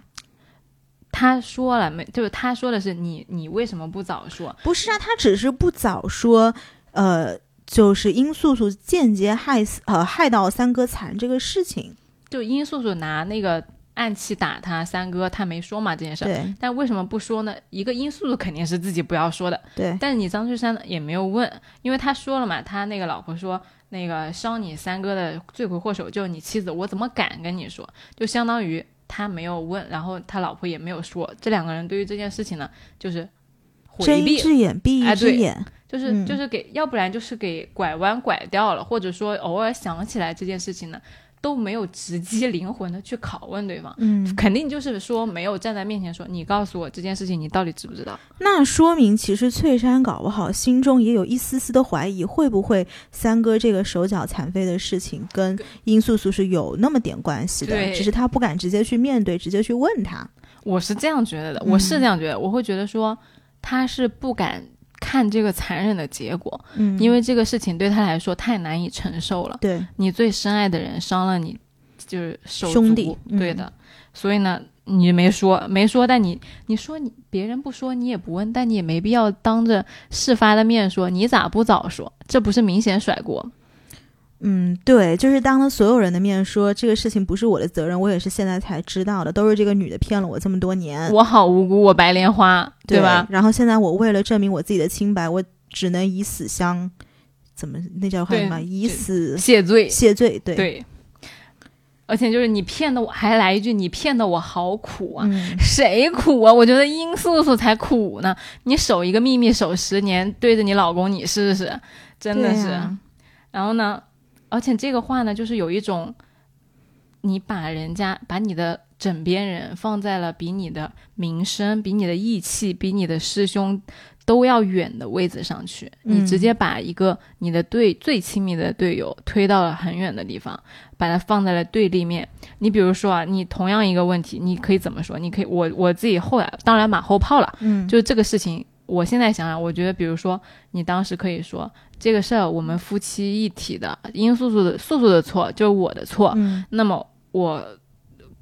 Speaker 1: 他说了没？就是他说的是你，你为什么不早说？
Speaker 2: 不是啊，他只是不早说，呃，就是殷素素间接害死呃害到三哥残这个事情。
Speaker 1: 就殷素素拿那个暗器打他三哥，他没说嘛这件事但为什么不说呢？一个因素素肯定是自己不要说的，
Speaker 2: 对，
Speaker 1: 但是你张翠山也没有问，因为他说了嘛，他那个老婆说那个伤你三哥的罪魁祸首就是你妻子，我怎么敢跟你说？就相当于他没有问，然后他老婆也没有说，这两个人对于这件事情呢，就是回
Speaker 2: 睁一，只眼闭一只眼。
Speaker 1: 就是
Speaker 2: 嗯
Speaker 1: 就是给，要不然就是给拐弯拐掉了，或者说偶尔想起来这件事情呢，都没有直击灵魂的去拷问对方。
Speaker 2: 嗯，
Speaker 1: 肯定就是说没有站在面前说，你告诉我这件事情，你到底知不知道？
Speaker 2: 那说明其实翠山搞不好心中也有一丝丝的怀疑，会不会三哥这个手脚残废的事情跟殷素素是有那么点关系的？
Speaker 1: 对
Speaker 2: 只是他不敢直接去面对，直接去问他。
Speaker 1: 我是这样觉得的，
Speaker 2: 嗯
Speaker 1: 我是这样觉得，我会觉得说他是不敢看这个残忍的结果，
Speaker 2: 嗯，
Speaker 1: 因为这个事情对他来说太难以承受了。
Speaker 2: 对，
Speaker 1: 你最深爱的人伤了你，就是
Speaker 2: 兄弟嗯
Speaker 1: 对的。所以呢，你没说，没说，但你你说你别人不说，你也不问，但你也没必要当着事发的面说，你咋不早说？这不是明显甩锅吗？
Speaker 2: 嗯，对，就是当着所有人的面说这个事情不是我的责任，我也是现在才知道的，都是这个女的骗了我这么多年，
Speaker 1: 我好无辜，我白莲花，
Speaker 2: 对
Speaker 1: 吧？？
Speaker 2: 然后现在我为了证明我自己的清白，我只能以死相，怎么那叫什么？以死
Speaker 1: 谢罪，
Speaker 2: 谢罪，对，
Speaker 1: 对。而且就是你骗的我，还来一句你骗的我好苦啊！
Speaker 2: 嗯，
Speaker 1: 谁苦啊？我觉得殷素素才苦呢。你守一个秘密守十年，对着你老公你试试，真的是。
Speaker 2: 啊
Speaker 1: 然后呢，而且这个话呢，就是有一种，你把人家把你的枕边人放在了比你的名声、比你的义气、比你的师兄都要远的位置上去，
Speaker 2: 嗯
Speaker 1: 你直接把一个你的队最亲密的队友推到了很远的地方，把它放在了对立面。你比如说啊，你同样一个问题，你可以怎么说？你可以，我我自己后来当然马后炮了，
Speaker 2: 嗯，
Speaker 1: 就是这个事情，我现在想想，我觉得，比如说，你当时可以说这个事儿，我们夫妻一体的，殷素素的素素的错就是我的错，
Speaker 2: 嗯，
Speaker 1: 那么我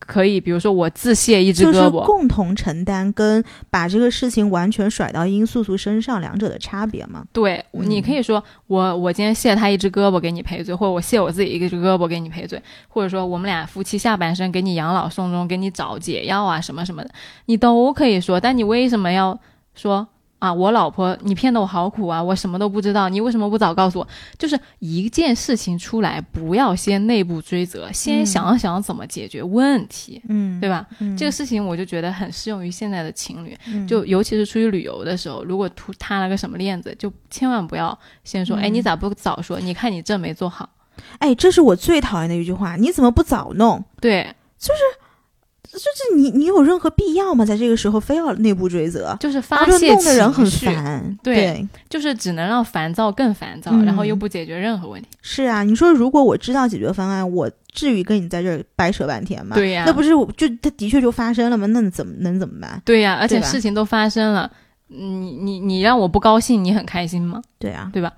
Speaker 1: 可以，比如说我自卸一只
Speaker 2: 就是
Speaker 1: 胳膊，
Speaker 2: 共同承担跟把这个事情完全甩到殷素素身上两者的差别吗。
Speaker 1: 对，
Speaker 2: 嗯
Speaker 1: 你可以说我我今天卸他一只胳膊给你赔罪，或者我卸我自己一只胳膊给你赔罪，或者说我们俩夫妻下半生给你养老送终，给你找解药啊什么什么的，你都可以说。但你为什么要说啊？我老婆你骗得我好苦啊，我什么都不知道，你为什么不早告诉我？就是一件事情出来，不要先内部追责，先
Speaker 2: 嗯
Speaker 1: 想想怎么解决问题，
Speaker 2: 嗯，
Speaker 1: 对吧？
Speaker 2: 嗯
Speaker 1: 这个事情我就觉得很适用于现在的情侣。
Speaker 2: 嗯
Speaker 1: 就尤其是出去旅游的时候，如果突塌了个什么链子，就千万不要先说，
Speaker 2: 嗯
Speaker 1: 哎，你咋不早说？你看你这没做好。
Speaker 2: 哎，这是我最讨厌的一句话，你怎么不早弄？
Speaker 1: 对，
Speaker 2: 就是你，你有任何必要吗？在这个时候非要内部追责，
Speaker 1: 就是发泄
Speaker 2: 弄得人很，烦。
Speaker 1: 对
Speaker 2: 对，
Speaker 1: 就是只能让烦躁更烦躁，
Speaker 2: 嗯
Speaker 1: 然后又不解决任何问题。
Speaker 2: 是啊，你说如果我知道解决方案，我至于跟你在这儿掰扯半天吗？
Speaker 1: 对呀
Speaker 2: 那不是就他的确就发生了吗？那怎么能怎么办？
Speaker 1: 对呀、而且事情都发生了，你你你让我不高兴，你很开心吗？
Speaker 2: 对啊，
Speaker 1: 对吧？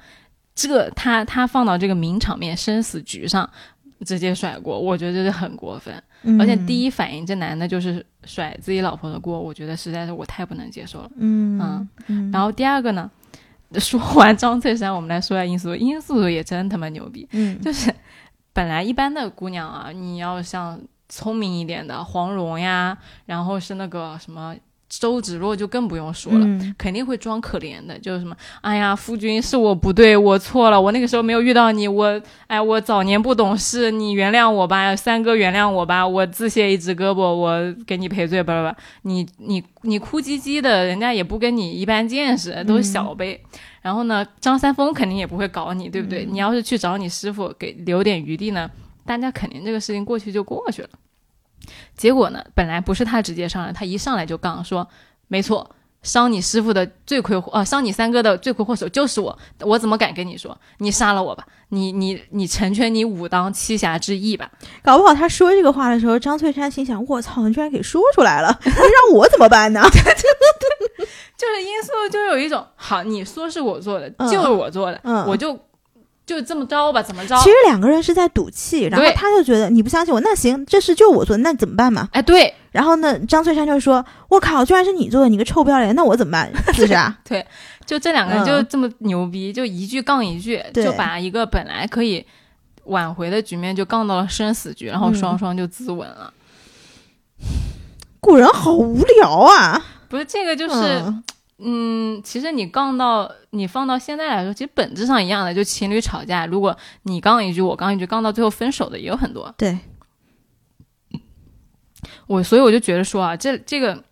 Speaker 1: 这他他放到这个名场面生死局上，直接甩锅，我觉得这是很过分。而且第
Speaker 2: 一，
Speaker 1: 反应，这男的就是甩自己老婆的锅，我觉得实在是我太不能接受了。
Speaker 2: 嗯
Speaker 1: 嗯
Speaker 2: 嗯，
Speaker 1: 然后第二个呢，说完张翠山，我们来说下殷素素。殷素素也真他妈牛逼，
Speaker 2: 嗯，
Speaker 1: 就是本来一般的姑娘啊，你要像聪明一点的黄蓉呀，然后是那个什么周芷若，就更不用说了。
Speaker 2: 嗯
Speaker 1: 肯定会装可怜的，就是什么，哎呀，夫君是我不对，我错了，我那个时候没有遇到你，我，哎，我早年不懂事，你原谅我吧，三哥原谅我吧，我自卸一只胳膊，我给你赔罪，吧吧吧，你你你哭唧唧的，人家也不跟你一般见识，都是小辈。然后呢，张三丰肯定也不会搞你，对不对？你要是去找你师傅给留点余地呢，大家肯定这个事情过去就过去了。结果呢，本来不是他直接上来，他一上来就杠说，没错，伤你师傅的罪魁祸啊，伤你三哥的罪魁祸首就是我，我怎么敢跟你说？你杀了我吧，你你你成全你武当七侠之意吧。
Speaker 2: 搞不好他说这个话的时候，张翠山心想：我操，你居然给说出来了，那让我怎么办呢？
Speaker 1: 就是因素就有一种好，你说是我做的，
Speaker 2: 嗯
Speaker 1: 就是我做的，
Speaker 2: 嗯
Speaker 1: 我就就这么着吧，怎么着
Speaker 2: 其？实两个人是在赌气，然后他就觉得你不相信我，那行，这事就我做的，那怎么办嘛？
Speaker 1: 哎，对，
Speaker 2: 然后呢，张翠山就说：“我靠，居然是你做的，你个臭不要脸，那我怎么办？自杀？
Speaker 1: 就这两个就这么牛逼，就一句杠一句，就把一个本来可以挽回的局面就杠到了生死局，然后
Speaker 2: 嗯
Speaker 1: 双双就自刎了。
Speaker 2: 古人好无聊啊！
Speaker 1: 不是这个，就是
Speaker 2: 嗯
Speaker 1: 嗯，其实你杠到你放到现在来说，其实本质上一样的，就情侣吵架，如果你杠一句，我杠一句，杠到最后分手的也有很多。
Speaker 2: 对，
Speaker 1: 我所以我就觉得说啊，这这个，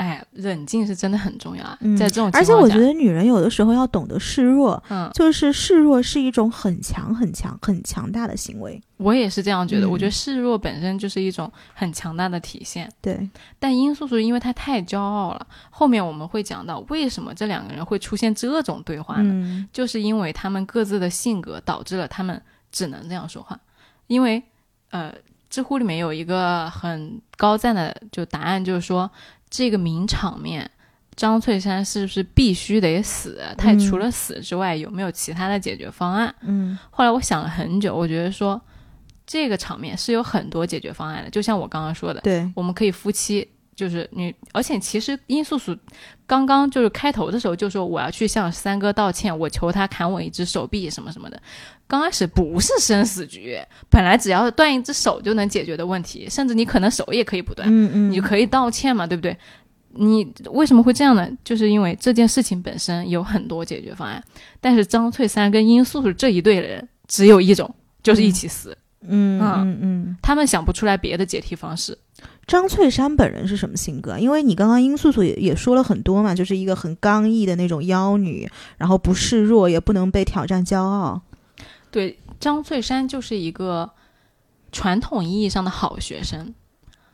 Speaker 1: 哎，冷静是真的很重要啊，
Speaker 2: 嗯
Speaker 1: 在这种
Speaker 2: 而且
Speaker 1: 情况下，
Speaker 2: 我觉得女人有的时候要懂得示弱，
Speaker 1: 嗯，
Speaker 2: 就是示弱是一种很强、很强、很强大的行为。
Speaker 1: 我也是这样觉得。
Speaker 2: 嗯
Speaker 1: 我觉得示弱本身就是一种很强大的体现。
Speaker 2: 对，
Speaker 1: 但殷素素因为她太骄傲了，后面我们会讲到为什么这两个人会出现这种对话呢？
Speaker 2: 嗯
Speaker 1: 就是因为他们各自的性格导致了他们只能这样说话。因为呃，知乎里面有一个很高赞的就答案，就是说这个名场面。张翠山是不是必须得死？他除了死之外，有没有其他的解决方案？
Speaker 2: 嗯
Speaker 1: 后来我想了很久，我觉得说这个场面是有很多解决方案的，就像我刚刚说的，
Speaker 2: 对，
Speaker 1: 我们可以夫妻，就是你，而且其实殷素素刚刚就是开头的时候就说我要去向三哥道歉，我求他砍我一只手臂什么什么的。刚开始不是生死局，本来只要断一只手就能解决的问题，甚至你可能手也可以不断，
Speaker 2: 嗯嗯，
Speaker 1: 你就可以道歉嘛，对不对？你为什么会这样呢？就是因为这件事情本身有很多解决方案，但是张翠山跟殷素素这一对人只有一种，就是一起死，
Speaker 2: 嗯嗯嗯。
Speaker 1: 他们想不出来别的解题方式。
Speaker 2: 张翠山本人是什么性格？因为你刚刚殷素素也也说了很多嘛，就是一个很刚毅的那种妖女，然后不示弱，也不能被挑战骄傲。
Speaker 1: 对，张翠山就是一个传统意义上的好学生，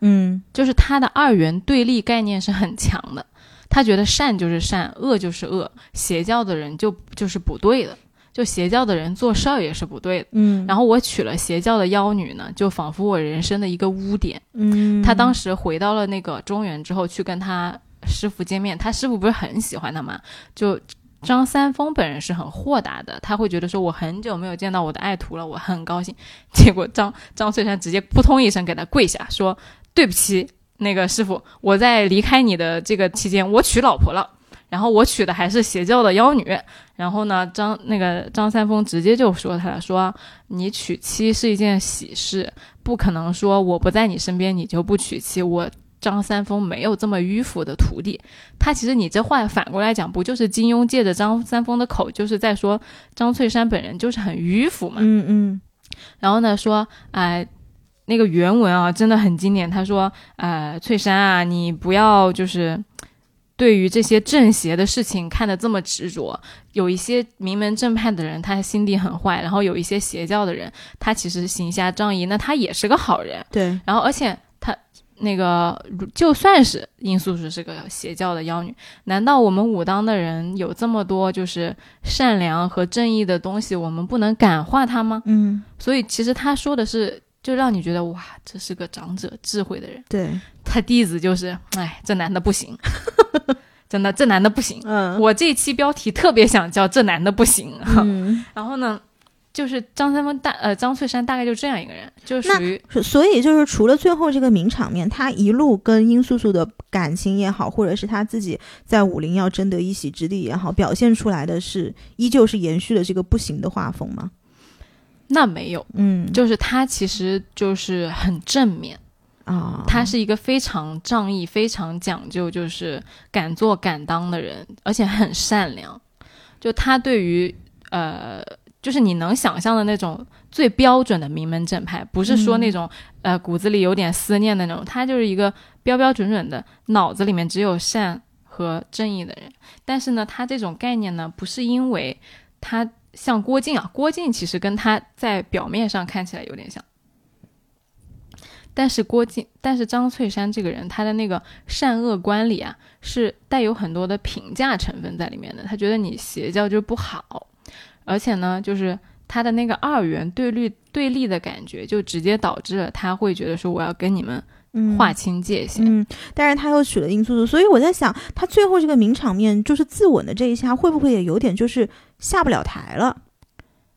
Speaker 2: 嗯
Speaker 1: 就是他的二元对立概念是很强的。他觉得善就是善，恶就是恶，邪教的人就就是不对的，就邪教的人做事儿也是不对的。
Speaker 2: 嗯，
Speaker 1: 然后我娶了邪教的妖女呢，就仿佛我人生的一个污点。
Speaker 2: 嗯，
Speaker 1: 他当时回到了那个中原之后，去跟他师傅见面，他师傅不是很喜欢他吗？就张三丰本人是很豁达的，他会觉得说我很久没有见到我的爱徒了，我很高兴。结果张张翠山直接扑通一声给他跪下，说对不起，那个师傅，我在离开你的这个期间，我娶老婆了。然后我娶的还是邪教的妖女，然后呢，张那个张三丰直接就说他了，说你娶妻是一件喜事，不可能说我不在你身边你就不娶妻。我张三丰没有这么迂腐的徒弟。他其实你这话反过来讲，不就是金庸借着张三丰的口，就是在说张翠山本人就是很迂腐嘛？
Speaker 2: 嗯嗯
Speaker 1: 然后呢说，哎、那个原文啊真的很经典。他说，呃，翠山啊，你不要就是对于这些正邪的事情看得这么执着。有一些名门正派的人，他心地很坏；然后有一些邪教的人，他其实行侠仗义，那他也是个好人。
Speaker 2: 对，
Speaker 1: 然后而且他那个就算是殷素素是个邪教的妖女，难道我们武当的人有这么多就是善良和正义的东西，我们不能感化他吗？
Speaker 2: 嗯
Speaker 1: 所以其实他说的是，就让你觉得哇，这是个长者智慧的人。
Speaker 2: 对，
Speaker 1: 他弟子就是，哎，这男的不行，真的，这男的不行。
Speaker 2: 嗯
Speaker 1: 我这一期标题特别想叫“这男的不行”
Speaker 2: 嗯，
Speaker 1: 然后呢，就是张三丰大呃张翠山大概就这样一个人，就属于
Speaker 2: 所所以就是除了最后这个名场面，他一路跟殷素素的感情也好，或者是他自己在武林要争得一席之地也好，表现出来的是依旧是延续了这个不行的画风吗？
Speaker 1: 那没有，
Speaker 2: 嗯，
Speaker 1: 就是他其实就是很正面，
Speaker 2: 啊，
Speaker 1: 他是一个非常仗义、非常讲究，就是敢做敢当的人，而且很善良。就他对于呃，就是你能想象的那种最标准的名门正派，不是说那种、呃骨子里有点思念的那种，他就是一个标标准准的脑子里面只有善和正义的人。但是呢，他这种概念呢，不是因为他像郭靖啊，郭靖其实跟他在表面上看起来有点像。但是郭靖，但是张翠山这个人，他的那个善恶观里啊，是带有很多的评价成分在里面的。他觉得你邪教就不好，而且呢，就是他的那个二元对立对立的感觉，就直接导致了他会觉得说我要跟你们
Speaker 2: 嗯
Speaker 1: 划清界限。
Speaker 2: 嗯，但是他又娶了殷素素，所以我在想，他最后这个名场面就是自刎的这一下，会不会也有点就是下不了台了？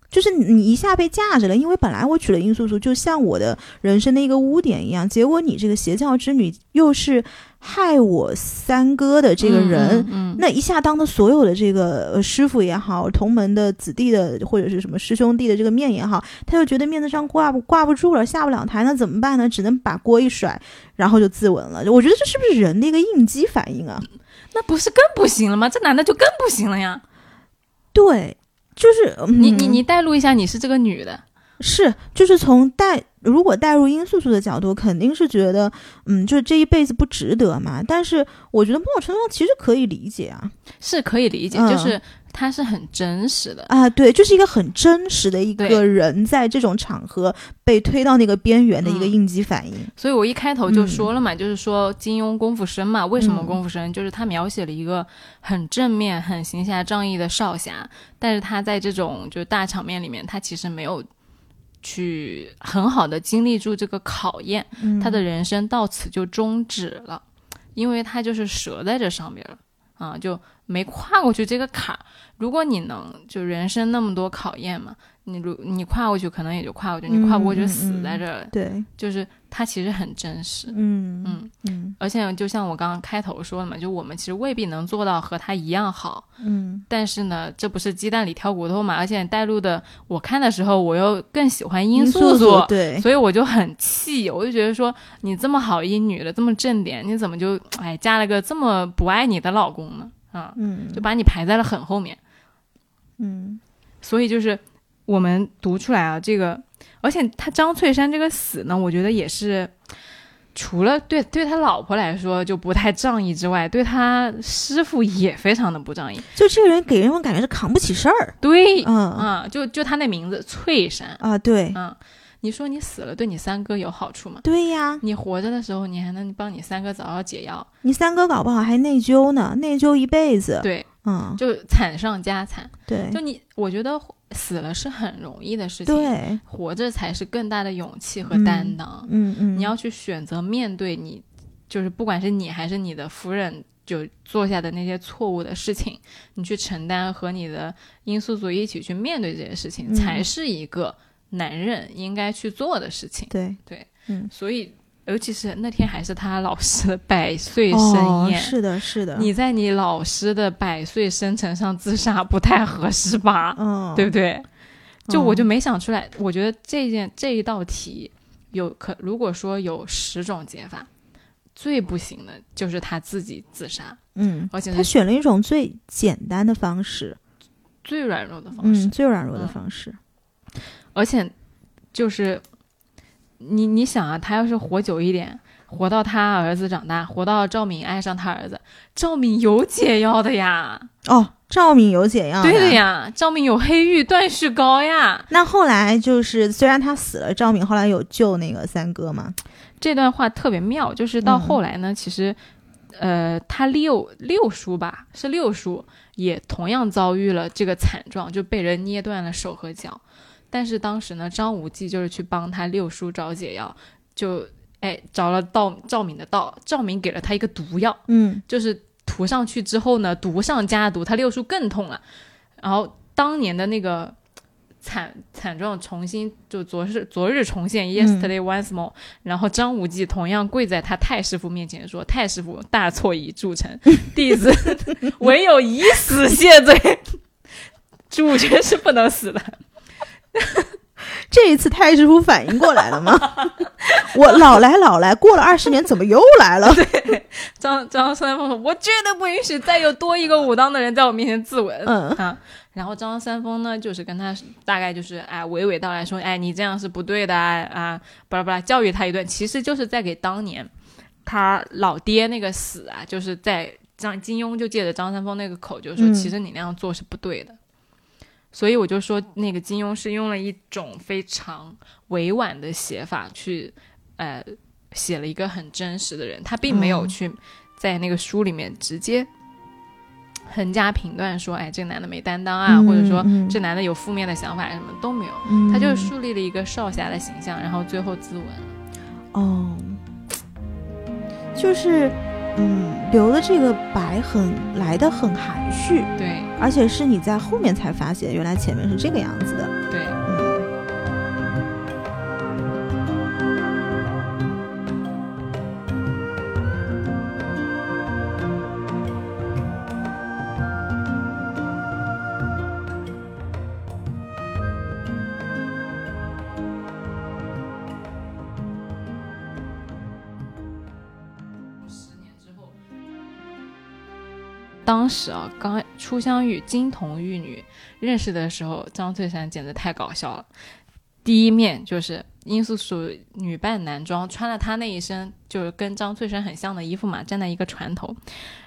Speaker 2: 就是你一下被架着了，因为本来我娶了殷素素，就像我的人生的一个污点一样，结果你这个邪教之女又是害我三哥的这个人，
Speaker 1: 嗯，嗯
Speaker 2: 那一下当着所有的这个呃师傅也好，同门的子弟的或者是什么师兄弟的这个面也好，他就觉得面子上挂不挂不住了，下不了台，那怎么办呢？只能把锅一甩，然后就自刎了。我觉得这是不是人的一个应激反应啊？
Speaker 1: 那不是更不行了吗？这男的就更不行了呀！
Speaker 2: 对，就是、嗯、
Speaker 1: 你你你带入一下，你是这个女的，
Speaker 2: 是就是从带如果带入殷素素的角度，肯定是觉得嗯，就是这一辈子不值得嘛。但是我觉得某种程度上其实可以理解啊
Speaker 1: 是可以理解，
Speaker 2: 嗯
Speaker 1: 就是他是很真实的。
Speaker 2: 啊，对，就是一个很真实的一个人在这种场合被推到那个边缘的一个
Speaker 1: 嗯
Speaker 2: 应激反应。
Speaker 1: 所以我一开头就说了嘛，就是说金庸功夫深嘛，为什么
Speaker 2: 嗯
Speaker 1: 功夫深？就是他描写了一个很正面、很行侠仗义的少侠，但是他在这种就是大场面里面，他其实没有去很好的经历住这个考验，
Speaker 2: 嗯
Speaker 1: 他的人生到此就终止了，因为他就是折在这上面了啊，就没跨过去这个坎儿。如果你能就人生那么多考验嘛，你如你跨过去，可能也就跨过去，你跨不过去死在这儿了。
Speaker 2: 对，
Speaker 1: 就是他其实很真实，
Speaker 2: 嗯
Speaker 1: 嗯，
Speaker 2: 嗯
Speaker 1: 而且就像我刚刚开头说的嘛，就我们其实未必能做到和他一样好，
Speaker 2: 嗯
Speaker 1: 但是呢，这不是鸡蛋里挑骨头嘛，而且带路的我看的时候，我又更喜欢殷素
Speaker 2: 素对，
Speaker 1: 所以我就很气，我就觉得说你这么好一女的，这么正点，你怎么就哎嫁了个这么不爱你的老公呢？啊，
Speaker 2: 嗯
Speaker 1: 就把你排在了很后面。
Speaker 2: 嗯
Speaker 1: 所以就是我们读出来啊，这个，而且他张翠山这个死呢，我觉得也是。除了对对他老婆来说就不太仗义之外，对他师傅也非常的不仗义。
Speaker 2: 就这个人给人我感觉是扛不起事儿。
Speaker 1: 对，
Speaker 2: 嗯
Speaker 1: 啊，就就他那名字翠山，
Speaker 2: 啊，对
Speaker 1: 嗯，你说你死了对你三哥有好处吗？
Speaker 2: 对呀，
Speaker 1: 你活着的时候，你还能帮你三哥找到解药，
Speaker 2: 你三哥搞不好还内疚呢，内疚一辈子。
Speaker 1: 对，
Speaker 2: 嗯，
Speaker 1: 就惨上加惨。
Speaker 2: 对
Speaker 1: 就你，我觉得死了是很容易的事情，
Speaker 2: 对，
Speaker 1: 活着才是更大的勇气和担当。
Speaker 2: 嗯嗯，
Speaker 1: 你要去选择面对你，就是不管是你还是你的夫人。就做下的那些错误的事情，你去承担和你的殷素素一起去面对这些事情，
Speaker 2: 嗯
Speaker 1: 才是一个男人应该去做的事情。
Speaker 2: 对。
Speaker 1: 对，
Speaker 2: 嗯，
Speaker 1: 所以尤其是那天还是他老师的百岁
Speaker 2: 哦
Speaker 1: 生宴，
Speaker 2: 是的，是的，
Speaker 1: 你在你老师的百岁生辰上自杀不太合适吧？
Speaker 2: 嗯，
Speaker 1: 对不对？就我就
Speaker 2: 嗯
Speaker 1: 没想出来，我觉得这件这一道题有可，如果说有十种解法，最不行的就是他自己自杀，
Speaker 2: 嗯，
Speaker 1: 而且
Speaker 2: 他选了一种最简单的方式，
Speaker 1: 最软弱的方式，
Speaker 2: 嗯，最软弱的
Speaker 1: 嗯。
Speaker 2: 方式，
Speaker 1: 而且就是你你想啊，他要是活久一点。活到他儿子长大，活到赵敏爱上他儿子，赵敏有解药的呀，
Speaker 2: 哦，赵敏有解药，
Speaker 1: 对的。呀，赵敏有黑玉断续膏呀。
Speaker 2: 那后来就是，虽然他死了，赵敏后来有救那个三哥吗？
Speaker 1: 这段话特别妙，就是到
Speaker 2: 嗯
Speaker 1: 后来呢，其实，呃，他六六叔吧，是六叔，也同样遭遇了这个惨状，就被人捏断了手和脚。但是当时呢，张无忌就是去帮他六叔找解药，就哎找了道赵敏的道，赵敏给了他一个毒药，
Speaker 2: 嗯
Speaker 1: 就是涂上去之后呢，毒上加毒，他六叔更痛了。然后当年的那个惨惨状重新就昨日昨日重现，yesterday once more、然后张无忌同样跪在他太师傅面前说：“太师傅，大错已铸成，弟子唯有以死谢罪。主角是不能死的，
Speaker 2: 这一次太师傅反应过来了吗？我老来老来，过了二十年，怎么又来了？
Speaker 1: 对张张三丰说：“我绝对不允许再有多一个武当的人在我面前自刎。”
Speaker 2: 嗯
Speaker 1: 啊，然后张三丰呢，就是跟他大概就是哎娓娓道来说：“哎，你这样是不对的啊啊，巴拉巴拉教育他一顿，其实就是在给当年他老爹那个死啊，就是在张金庸就借着张三丰那个口，就说
Speaker 2: 嗯
Speaker 1: 其实你那样做是不对的。所以我就说，那个金庸是用了一种非常委婉的写法去，呃，写了一个很真实的人，他并没有
Speaker 2: 嗯。
Speaker 1: 去在那个书里面直接横加评断说，哎，这个男的没担当啊，
Speaker 2: 嗯
Speaker 1: 或者说
Speaker 2: 嗯
Speaker 1: 这男的有负面的想法，什么都没有，
Speaker 2: 嗯。
Speaker 1: 他就是树立了一个少侠的形象，然后最后自刎了。
Speaker 2: 哦，就是嗯，留的这个白很来的很含蓄，
Speaker 1: 对。
Speaker 2: 而且是你在后面才发现，原来前面是这个样子的。
Speaker 1: 对，当时啊，刚初相遇金童玉女认识的时候，张翠山简直太搞笑了。第一面就是殷素素女扮男装，穿了她那一身就是跟张翠山很像的衣服嘛，站在一个船头。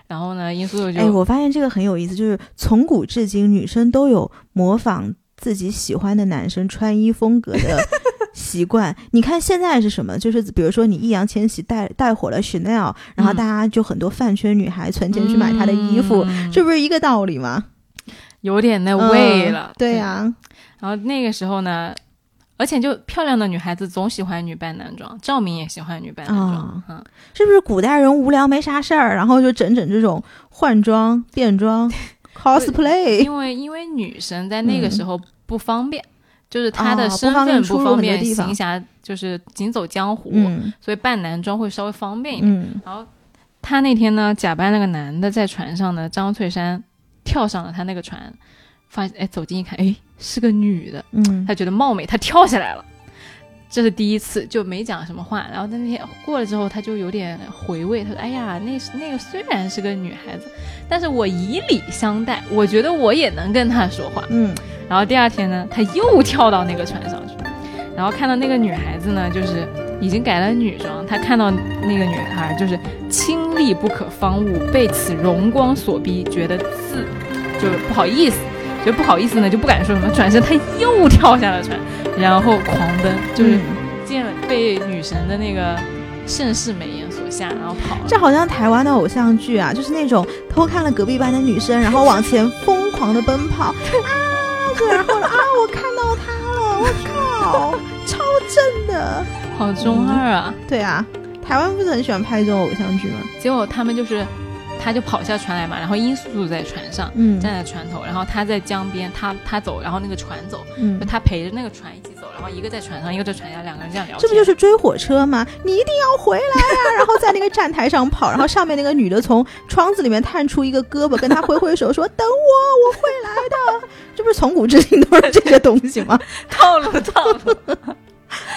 Speaker 1: 然后呢，殷素素就
Speaker 2: 哎，我发现这个很有意思，就是从古至今，女生都有模仿自己喜欢的男生穿衣风格的 习惯。你看现在是什么？就是比如说你易烊千玺带带火了 Chanel，然后
Speaker 1: 嗯
Speaker 2: 大家就很多饭圈女孩存钱去买他的衣服，
Speaker 1: 嗯
Speaker 2: 这不是一个道理吗？
Speaker 1: 有点那味了。
Speaker 2: 嗯对呀、
Speaker 1: 然后那个时候呢，而且就漂亮的女孩子总喜欢女扮男装，赵敏也喜欢女扮男装。
Speaker 2: 是不是古代人无聊没啥事儿，然后就整整这种换装、变装、cosplay？
Speaker 1: 因为因为女生在那个时候不方便，就是她
Speaker 2: 哦
Speaker 1: 的身份不方便行侠，就是行走江湖，
Speaker 2: 嗯
Speaker 1: 所以扮男装会稍微方便一点。
Speaker 2: 嗯
Speaker 1: 然后他那天呢，假扮那个男的在船上呢，张翠山跳上了他那个船，发现哎走近一看，哎是个女的，
Speaker 2: 嗯
Speaker 1: 他觉得貌美，他跳下来了。这是第一次，就没讲什么话。然后那天过了之后，他就有点回味，他说：“哎呀，那是那个虽然是个女孩子，但是我以礼相待，我觉得我也能跟她说话。
Speaker 2: 嗯”
Speaker 1: 然后第二天呢，他又跳到那个船上去，然后看到那个女孩子呢，就是已经改了女装，他看到那个女孩就是清丽不可方物，被此荣光所逼，觉得自就是不好意思，觉得不好意思呢，就不敢说什么，转身他又跳下了船，然后狂奔，就是
Speaker 2: 嗯
Speaker 1: 见了被女神的那个盛世美颜所吓，然后跑了。
Speaker 2: 这好像台湾的偶像剧啊，就是那种偷看了隔壁班的女生，然后往前疯狂的奔跑啊，然后呢啊，我看到她了，我靠，超正的。
Speaker 1: 好中二啊！
Speaker 2: 对啊，台湾不是很喜欢拍这种偶像剧吗？
Speaker 1: 结果他们就是，他就跑下船来嘛，然后殷素素在船上。
Speaker 2: 嗯
Speaker 1: 站在船头，然后他在江边，他他走，然后那个船走，
Speaker 2: 嗯
Speaker 1: 就，他陪着那个船一起走，然后一个在船上，一个在船下，两个人这样聊天。
Speaker 2: 这不就是追火车吗？你一定要回来呀、然后在那个站台上跑，然后上面那个女的从窗子里面探出一个胳膊，跟他挥挥手说：“等我，我会来的。”这不是从古至今都是这些东西吗？
Speaker 1: 套 路套路？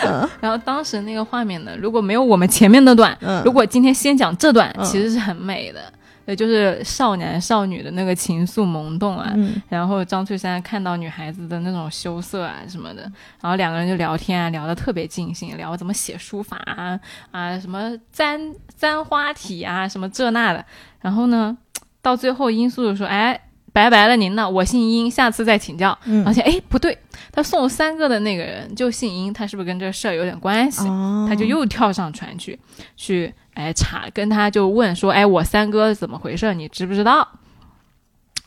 Speaker 2: 嗯
Speaker 1: 然后当时那个画面呢，如果没有我们前面那段，
Speaker 2: 嗯，
Speaker 1: 如果今天先讲这段，
Speaker 2: 嗯
Speaker 1: 其实是很美的。对，就是少男少女的那个情愫萌动啊，
Speaker 2: 嗯
Speaker 1: 然后张翠山看到女孩子的那种羞涩啊什么的，然后两个人就聊天啊，聊得特别尽兴，聊怎么写书法啊啊，什么簪簪花体啊，什么这那的。然后呢，到最后殷素素说：“哎，拜拜了您了，我姓殷，下次再请教。”
Speaker 2: 嗯
Speaker 1: 而且哎，不对，他送三个的那个人就姓殷，他是不是跟这事儿有点关系？
Speaker 2: 哦，
Speaker 1: 他就又跳上船去，去哎查，跟他就问说，哎，我三哥怎么回事？你知不知道？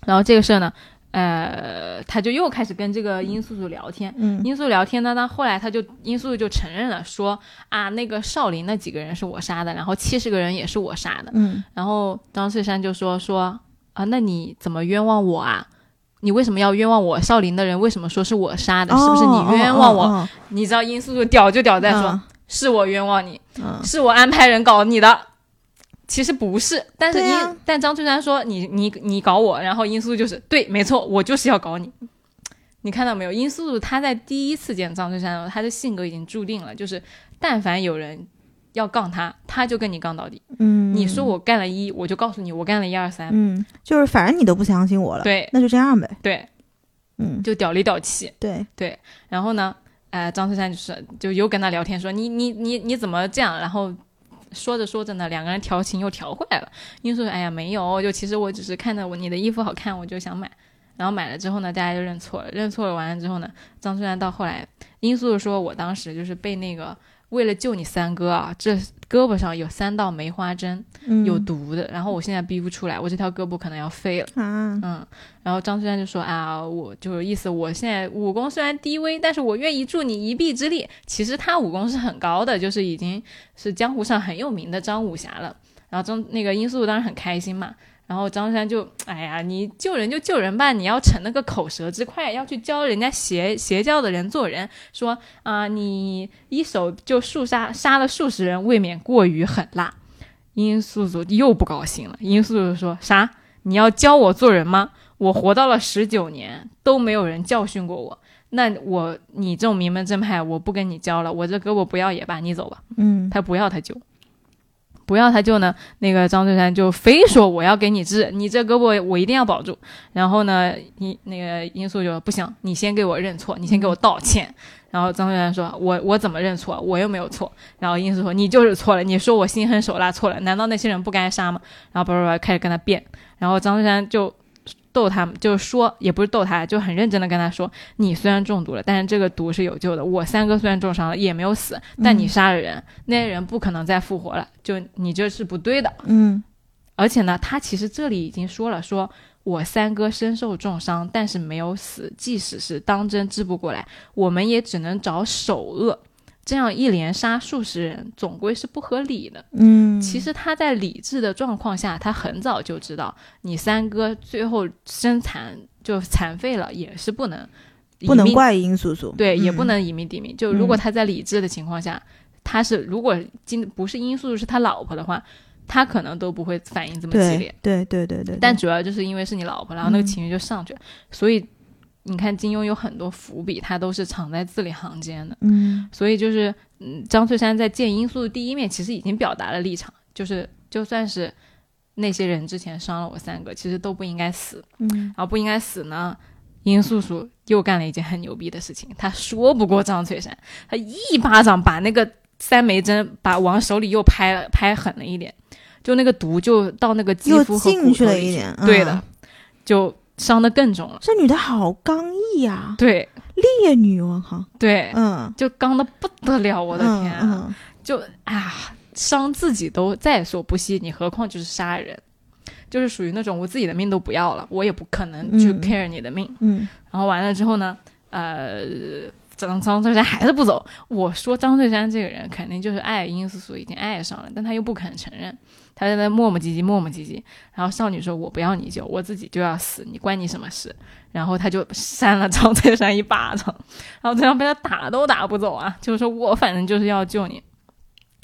Speaker 1: 然后这个事儿呢，呃，他就又开始跟这个殷素素聊天。
Speaker 2: 嗯
Speaker 1: 殷素聊天呢，那后来他就殷素素就承认了，说啊，那个少林那几个人是我杀的，然后七十个人也是我杀的。
Speaker 2: 嗯
Speaker 1: 然后张翠山就说说啊，那你怎么冤枉我啊？你为什么要冤枉我？少林的人为什么说是我杀的？是不是你冤枉我？
Speaker 2: 哦
Speaker 1: 你知道殷素素屌就屌在说，
Speaker 2: 嗯
Speaker 1: 是我冤枉你，
Speaker 2: 嗯
Speaker 1: 是我安排人搞你的。其实不是，但是殷、
Speaker 2: 对呀
Speaker 1: 但张翠山说你你你搞我，然后殷素素就是对，没错，我就是要搞你。你看到没有？殷素素她在第一次见张翠山的时候，她的性格已经注定了，就是但凡有人要杠她，她就跟你杠到底。
Speaker 2: 嗯，
Speaker 1: 你说我干了一，我就告诉你我干了一二三。
Speaker 2: 嗯，就是反正你都不相信我了，
Speaker 1: 对
Speaker 2: 那就这样呗。
Speaker 1: 对，
Speaker 2: 嗯，
Speaker 1: 就屌里屌气。
Speaker 2: 对对，
Speaker 1: 然后呢，呃，张翠山就是就又跟他聊天说你你你你怎么这样？然后说着说着呢，两个人调情又调回来了。英素说：“哎呀，没有，就其实我只是看到我你的衣服好看，我就想买。然后买了之后呢，大家就认错了。认错了完了之后呢，张翠山到后来，英素说：我当时就是被那个为了救你三哥啊，这胳膊上有三道梅花针，
Speaker 2: 嗯
Speaker 1: 有毒的。然后我现在逼不出来，我这条胳膊可能要废了。”
Speaker 2: 啊，
Speaker 1: 嗯，然后张翠山就说啊，我就是意思，我现在武功虽然低微，但是我愿意助你一臂之力。其实他武功是很高的，就是已经是江湖上很有名的张武侠了。然后张那个殷素当然很开心嘛。然后张翠山就，哎呀，你救人就救人吧，你要逞那个口舌之快，要去教人家邪邪教的人做人，说啊、你一手就数杀杀了数十人，未免过于狠辣。殷素素又不高兴了，殷素素说啥？你要教我做人吗？我活到了十九年，都没有人教训过我。那我你这种名门正派，我不跟你教了，我这胳膊不要也罢，你走吧。
Speaker 2: 嗯
Speaker 1: 他不要他救，不要他救呢，那个张翠山就非说我要给你治，你这胳膊我一定要保住。然后呢，你那个殷素就说不行，你先给我认错，你先给我道歉。然后张翠山说：“我我怎么认错？我又没有错。”然后殷素说：“你就是错了，你说我心狠手辣错了，难道那些人不该杀吗？”然后叭叭叭开始跟他辩，然后张翠山就逗他，就是说也不是逗他，就很认真的跟他说：“你虽然中毒了，但是这个毒是有救的。我三哥虽然重伤了，也没有死，但你杀了人，那些人不可能再复活了，就你这是不对的。
Speaker 2: 嗯
Speaker 1: 而且呢，他其实这里已经说了，说我三哥身受重伤，但是没有死，即使是当真治不过来，我们也只能找首恶。这样一连杀数十人，总归是不合理的。
Speaker 2: 嗯，
Speaker 1: 其实他在理智的状况下，他很早就知道，你三哥最后身残就残废了，也是不能
Speaker 2: 不能怪殷素素，
Speaker 1: 对，也
Speaker 2: 嗯。
Speaker 1: 不能以命抵命。就如果
Speaker 2: 嗯。
Speaker 1: 他在理智的情况下，他是如果今不是因素是他老婆的话，他可能都不会反应这么激烈。
Speaker 2: 对。对对对对，
Speaker 1: 但主要就是因为是你老婆，然后那个
Speaker 2: 嗯。
Speaker 1: 情绪就上去了，所以你看金庸有很多伏笔，他都是藏在字里行间的。
Speaker 2: 嗯
Speaker 1: 所以就是，嗯，张翠山在见殷素的第一面，其实已经表达了立场，就是就算是那些人之前伤了我三个，其实都不应该死。
Speaker 2: 嗯
Speaker 1: 然后不应该死呢，殷素素又干了一件很牛逼的事情，她说不过张翠山，她一巴掌把那个三枚针把往手里又拍了，拍狠了一点，就那个毒就到那个肌肤和骨头里
Speaker 2: 了一点，
Speaker 1: 对的
Speaker 2: 嗯，
Speaker 1: 就伤的更重了。
Speaker 2: 这女的好刚毅呀，
Speaker 1: 对。
Speaker 2: 烈女，我靠，
Speaker 1: 对，
Speaker 2: 嗯，
Speaker 1: 就刚的不得了，我的天啊、
Speaker 2: 嗯，嗯
Speaker 1: 就啊，伤自己都在所不惜，你何况就是杀人，就是属于那种我自己的命都不要了，我也不可能去
Speaker 2: 嗯。
Speaker 1: care 你的命。
Speaker 2: 嗯。
Speaker 1: 然后完了之后呢，呃，张张翠山还是不走。我说张翠山这个人肯定就是爱殷素素，已经爱上了，但他又不肯承认，他在那磨磨唧唧，磨磨唧唧。然后少女说：“我不要你救，我自己就要死，你关你什么事？”然后他就扇了张翠山一巴掌，然后这样被他打都打不走啊，就是说我反正就是要救你。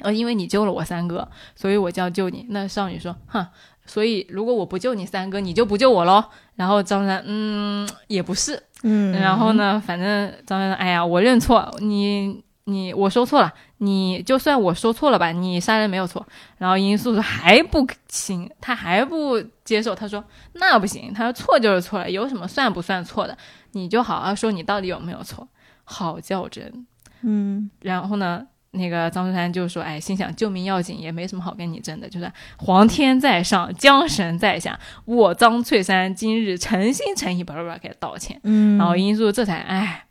Speaker 1: 呃，因为你救了我三哥，所以我就要救你。那少女说：“哼，所以如果我不救你三哥，你就不救我喽。”然后张三，嗯，也不是，
Speaker 2: 嗯，
Speaker 1: 然后呢，反正张三，哎呀，我认错，你你我说错了，你就算我说错了吧，你杀人没有错。然后殷素素还不行，他还不接受，他说那不行，他说错就是错了，有什么算不算错的？你就好好说你到底有没有错，好较真。
Speaker 2: 嗯
Speaker 1: 然后呢，那个张翠山就说：“哎，心想救命要紧，也没什么好跟你争的，就是皇天在上，江神在下，我张翠山今日诚心诚意，巴拉巴拉给他道歉。
Speaker 2: 嗯，
Speaker 1: 然后殷素这才哎，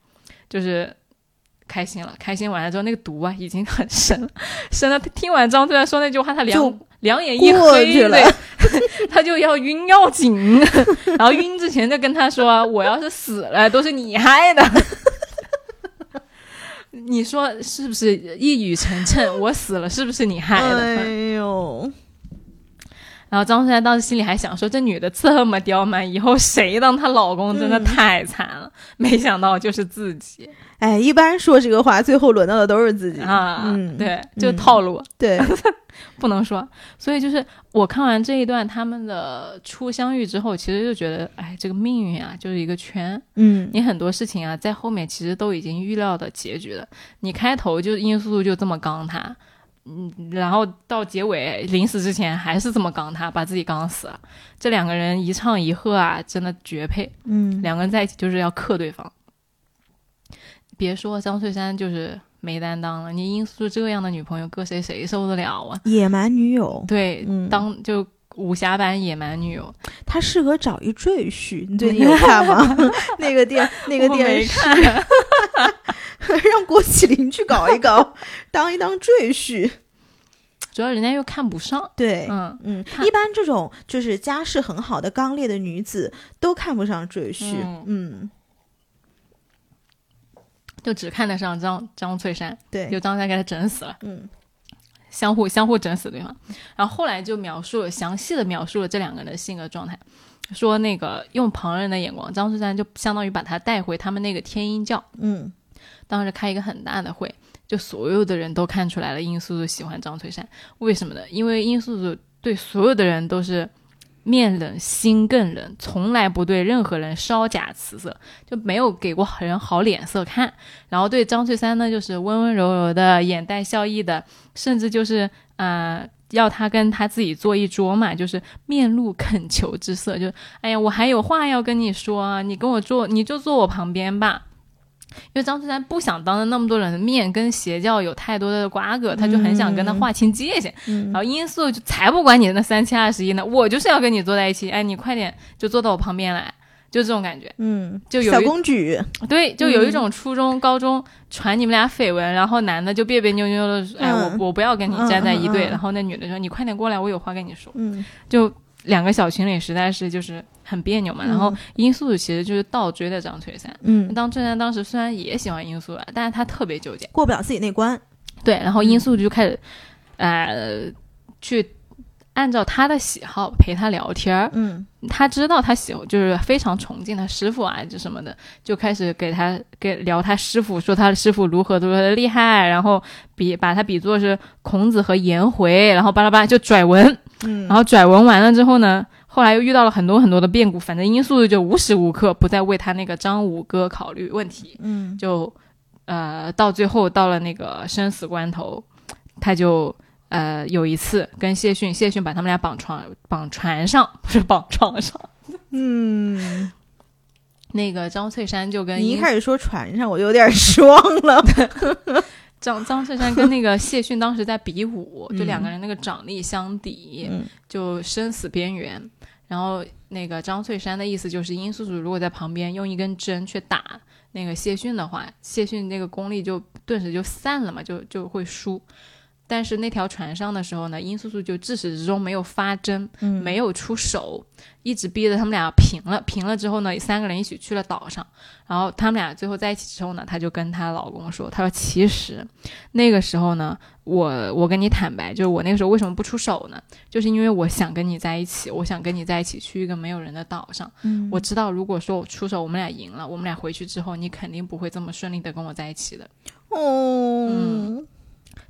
Speaker 1: 就是开心了。开心完了之后，那个毒啊已经很深了，深了。他听完张突然说那句话，他两两眼一黑，他就要晕要紧。然后晕之前就跟他说：“我要是死了，都是你害的。”你说是不是一语成谶？我死了是不是你害的？
Speaker 2: 哎呦，
Speaker 1: 然后张翠山当时心里还想说，这女的这么刁蛮，以后谁当她老公真的
Speaker 2: 嗯
Speaker 1: 太惨了。没想到就是自己
Speaker 2: 哎，一般说这个话，最后轮到的都是自己
Speaker 1: 啊，
Speaker 2: 嗯，
Speaker 1: 对，就
Speaker 2: 嗯
Speaker 1: 套路。
Speaker 2: 对，
Speaker 1: 不能说。所以就是我看完这一段他们的初相遇之后，其实就觉得，哎，这个命运啊，就是一个圈。
Speaker 2: 嗯
Speaker 1: 你很多事情啊，在后面其实都已经预料的结局了。你开头就殷素素就这么刚他，嗯，然后到结尾临死之前还是这么刚他，把自己刚死了。这两个人一唱一和啊，真的绝配。
Speaker 2: 嗯，
Speaker 1: 两个人在一起就是要克对方。别说张翠山就是没担当了，你殷素素这样的女朋友，搁谁谁受得了啊？
Speaker 2: 野蛮女友，
Speaker 1: 对，
Speaker 2: 嗯
Speaker 1: 当就武侠版野蛮女友，
Speaker 2: 她适合找一赘婿。你最近 有看吗？那个电 那个电视，
Speaker 1: 看。
Speaker 2: 让郭麒麟去搞一搞，当一当赘婿。
Speaker 1: 主要人家又看不上，
Speaker 2: 对，
Speaker 1: 嗯，
Speaker 2: 嗯，一般这种就是家世很好的刚烈的女子都看不上赘婿。
Speaker 1: 嗯。
Speaker 2: 嗯，
Speaker 1: 就只看得上张张翠山，
Speaker 2: 对，
Speaker 1: 就张翠山给他整死了，
Speaker 2: 嗯
Speaker 1: 相互相互整死对方。然后后来就描述了详细的描述了这两个人的性格状态，说那个用旁人的眼光，张翠山就相当于把他带回他们那个天鹰教，
Speaker 2: 嗯
Speaker 1: 当时开一个很大的会，就所有的人都看出来了殷素素喜欢张翠山，为什么呢？因为殷素素对所有的人都是面冷心更冷，从来不对任何人稍假辞色，就没有给过人好脸色看。然后对张翠山呢，就是温温柔柔的，眼带笑意的，甚至就是呃。要他跟他自己坐一桌嘛，就是面露恳求之色，就哎呀，我还有话要跟你说，你跟我坐，你就坐我旁边吧。因为张翠山不想当着那么多人的面跟邪教有太多的瓜葛，他就很想跟他划清界限。
Speaker 2: 嗯
Speaker 1: 然后殷素就才不管你那三七二十一呢，我就是要跟你坐在一起，哎，你快点就坐到我旁边来，就这种感觉。
Speaker 2: 嗯，
Speaker 1: 就有一
Speaker 2: 公举，
Speaker 1: 对，就有一种初中、高中传你们俩绯闻，然后男的就别别扭扭的，哎，
Speaker 2: 嗯
Speaker 1: 我我不要跟你站在一队，然后那女的说你快点过来，我有话跟你说。
Speaker 2: 嗯
Speaker 1: 就两个小情侣实在是就是很别扭嘛。然后殷素素其实就是倒追的张翠山。
Speaker 2: 嗯，
Speaker 1: 张翠山当时虽然也喜欢殷素素，但是他特别纠结。
Speaker 2: 过不了自己那关。
Speaker 1: 对，然后殷素就开始，呃，去按照他的喜好陪他聊天儿。
Speaker 2: 嗯。
Speaker 1: 他知道他喜欢，就是非常崇敬他师傅啊，就什么的，就开始给他给聊他师傅，说他的师傅如何如何的厉害，然后比把他比作是孔子和颜回，然后巴拉巴拉就拽文，
Speaker 2: 嗯，
Speaker 1: 然后拽文完了之后呢，后来又遇到了很多很多的变故，反正殷素就无时无刻不在为他那个张五哥考虑问题，
Speaker 2: 嗯。
Speaker 1: 就呃到最后到了那个生死关头，他就呃有一次跟谢逊，谢逊把他们俩绑床绑船上，不是绑床上。
Speaker 2: 嗯，
Speaker 1: 那个张翠山就跟
Speaker 2: 你一开始说船上，我就有点失望 了。
Speaker 1: 张张翠山跟那个谢逊当时在比武，就
Speaker 2: 嗯
Speaker 1: 两个人那个掌力相抵，
Speaker 2: 嗯
Speaker 1: 就生死边缘。然后那个张翠山的意思就是，殷素素如果在旁边用一根针去打那个谢逊的话，谢逊那个功力就顿时就散了嘛，就就会输。但是那条船上的时候呢，殷素素就自始至终没有发针，
Speaker 2: 嗯
Speaker 1: 没有出手，一直逼着他们俩平了。平了之后呢，三个人一起去了岛上。然后他们俩最后在一起之后呢，她就跟她老公说：“她说其实那个时候呢，我我跟你坦白，就是我那个时候为什么不出手呢？就是因为我想跟你在一起，我想跟你在一起去一个没有人的岛上。
Speaker 2: 嗯
Speaker 1: 我知道如果说我出手，我们俩赢了，我们俩回去之后，你肯定不会这么顺利的跟我在一起的。”
Speaker 2: 哦，
Speaker 1: 嗯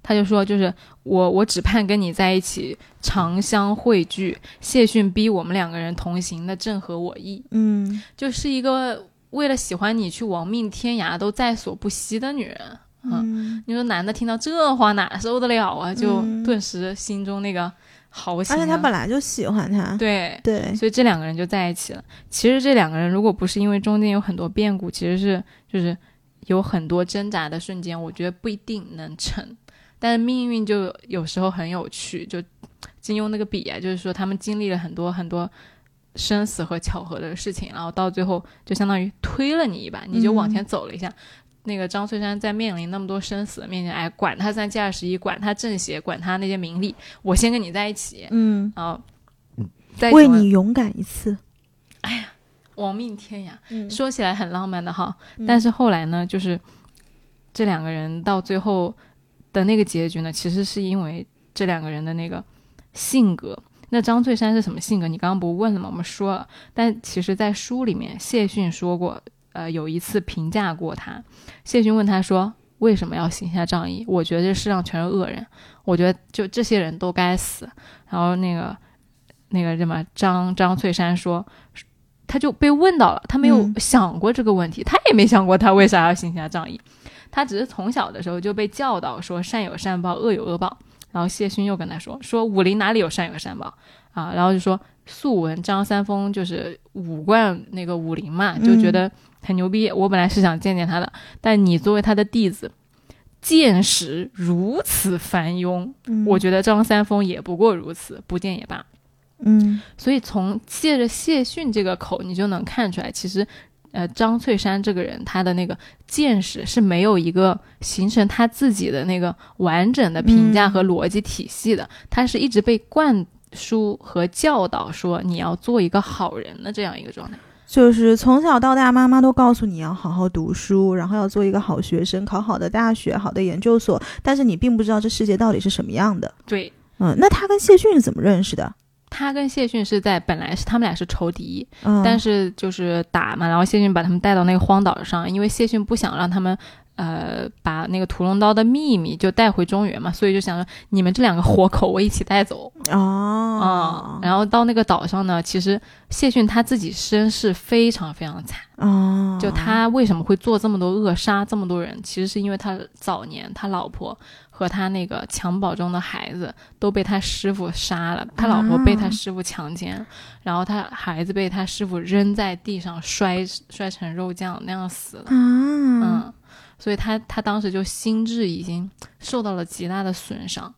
Speaker 1: 他就说，就是我，我只盼跟你在一起，长相汇聚。谢逊逼我们两个人同行那，正合我意。
Speaker 2: 嗯
Speaker 1: 就是一个为了喜欢你去亡命天涯都在所不惜的女人。
Speaker 2: 嗯，
Speaker 1: 你说男的听到这话哪受得了啊？就
Speaker 2: 嗯
Speaker 1: 顿时心中那个豪情、啊。
Speaker 2: 而且他本来就喜欢他。
Speaker 1: 对，
Speaker 2: 对，
Speaker 1: 所以这两个人就在一起了。其实这两个人如果不是因为中间有很多变故，其实是就是有很多挣扎的瞬间，我觉得不一定能成。但是命运就有时候很有趣，就金庸那个笔啊，就是说他们经历了很多很多生死和巧合的事情，然后到最后就相当于推了你一把，你就往前走了一下。那个张翠山在面临那么多生死的面前，哎，管他三七二十一，管他正邪，管他那些名利，我先跟你在一起，
Speaker 2: 嗯，
Speaker 1: 然后再
Speaker 2: 为你勇敢一次。
Speaker 1: 哎呀亡命天涯。
Speaker 2: 嗯
Speaker 1: 说起来很浪漫的哈，
Speaker 2: 嗯
Speaker 1: 但是后来呢，就是这两个人到最后的那个结局呢，其实是因为这两个人的那个性格。那张翠山是什么性格？你刚刚不问了吗？我们说了，但其实，在书里面，谢逊说过，呃，有一次评价过他。谢逊问他说：“为什么要行侠仗义？”我觉得这世上全是恶人，我觉得就这些人都该死。然后那个那个什么张张翠山说，他就被问到了，他没有想过这个问题，他也没想过他为啥要行侠仗义。他只是从小的时候就被教导说善有善报，恶有恶报。然后谢逊又跟他说说武林哪里有善有善报啊？然后就说素闻张三丰就是武冠那个武林嘛，就觉得很牛逼。我本来是想见见他的，但你作为他的弟子，见识如此繁庸，我觉得张三丰也不过如此，不见也罢。
Speaker 2: 嗯，
Speaker 1: 所以从借着谢逊这个口，你就能看出来，其实。呃，张翠山这个人，他的那个见识是没有一个形成他自己的那个完整的评价和逻辑体系的，他是一直被灌输和教导说你要做一个好人的这样一个状态，
Speaker 2: 就是从小到大，妈妈都告诉你要好好读书，然后要做一个好学生，考好的大学，好的研究所，但是你并不知道这世界到底是什么样的。
Speaker 1: 对，
Speaker 2: 嗯，那他跟谢逊是怎么认识的？
Speaker 1: 他跟谢逊是在本来是他们俩是仇敌，但是就是打嘛，然后谢逊把他们带到那个荒岛上，因为谢逊不想让他们。呃，把那个屠龙刀的秘密就带回中原嘛，所以就想说你们这两个活口我一起带走
Speaker 2: 哦。
Speaker 1: 然后到那个岛上呢，其实谢逊他自己身世非常非常惨
Speaker 2: 哦。
Speaker 1: 就他为什么会做这么多恶，杀这么多人，其实是因为他早年他老婆和他那个襁褓中的孩子都被他师傅杀了，他老婆被他师傅强奸，然后他孩子被他师傅扔在地上摔摔成肉酱那样死了。嗯。所以他他当时就心智已经受到了极大的损伤，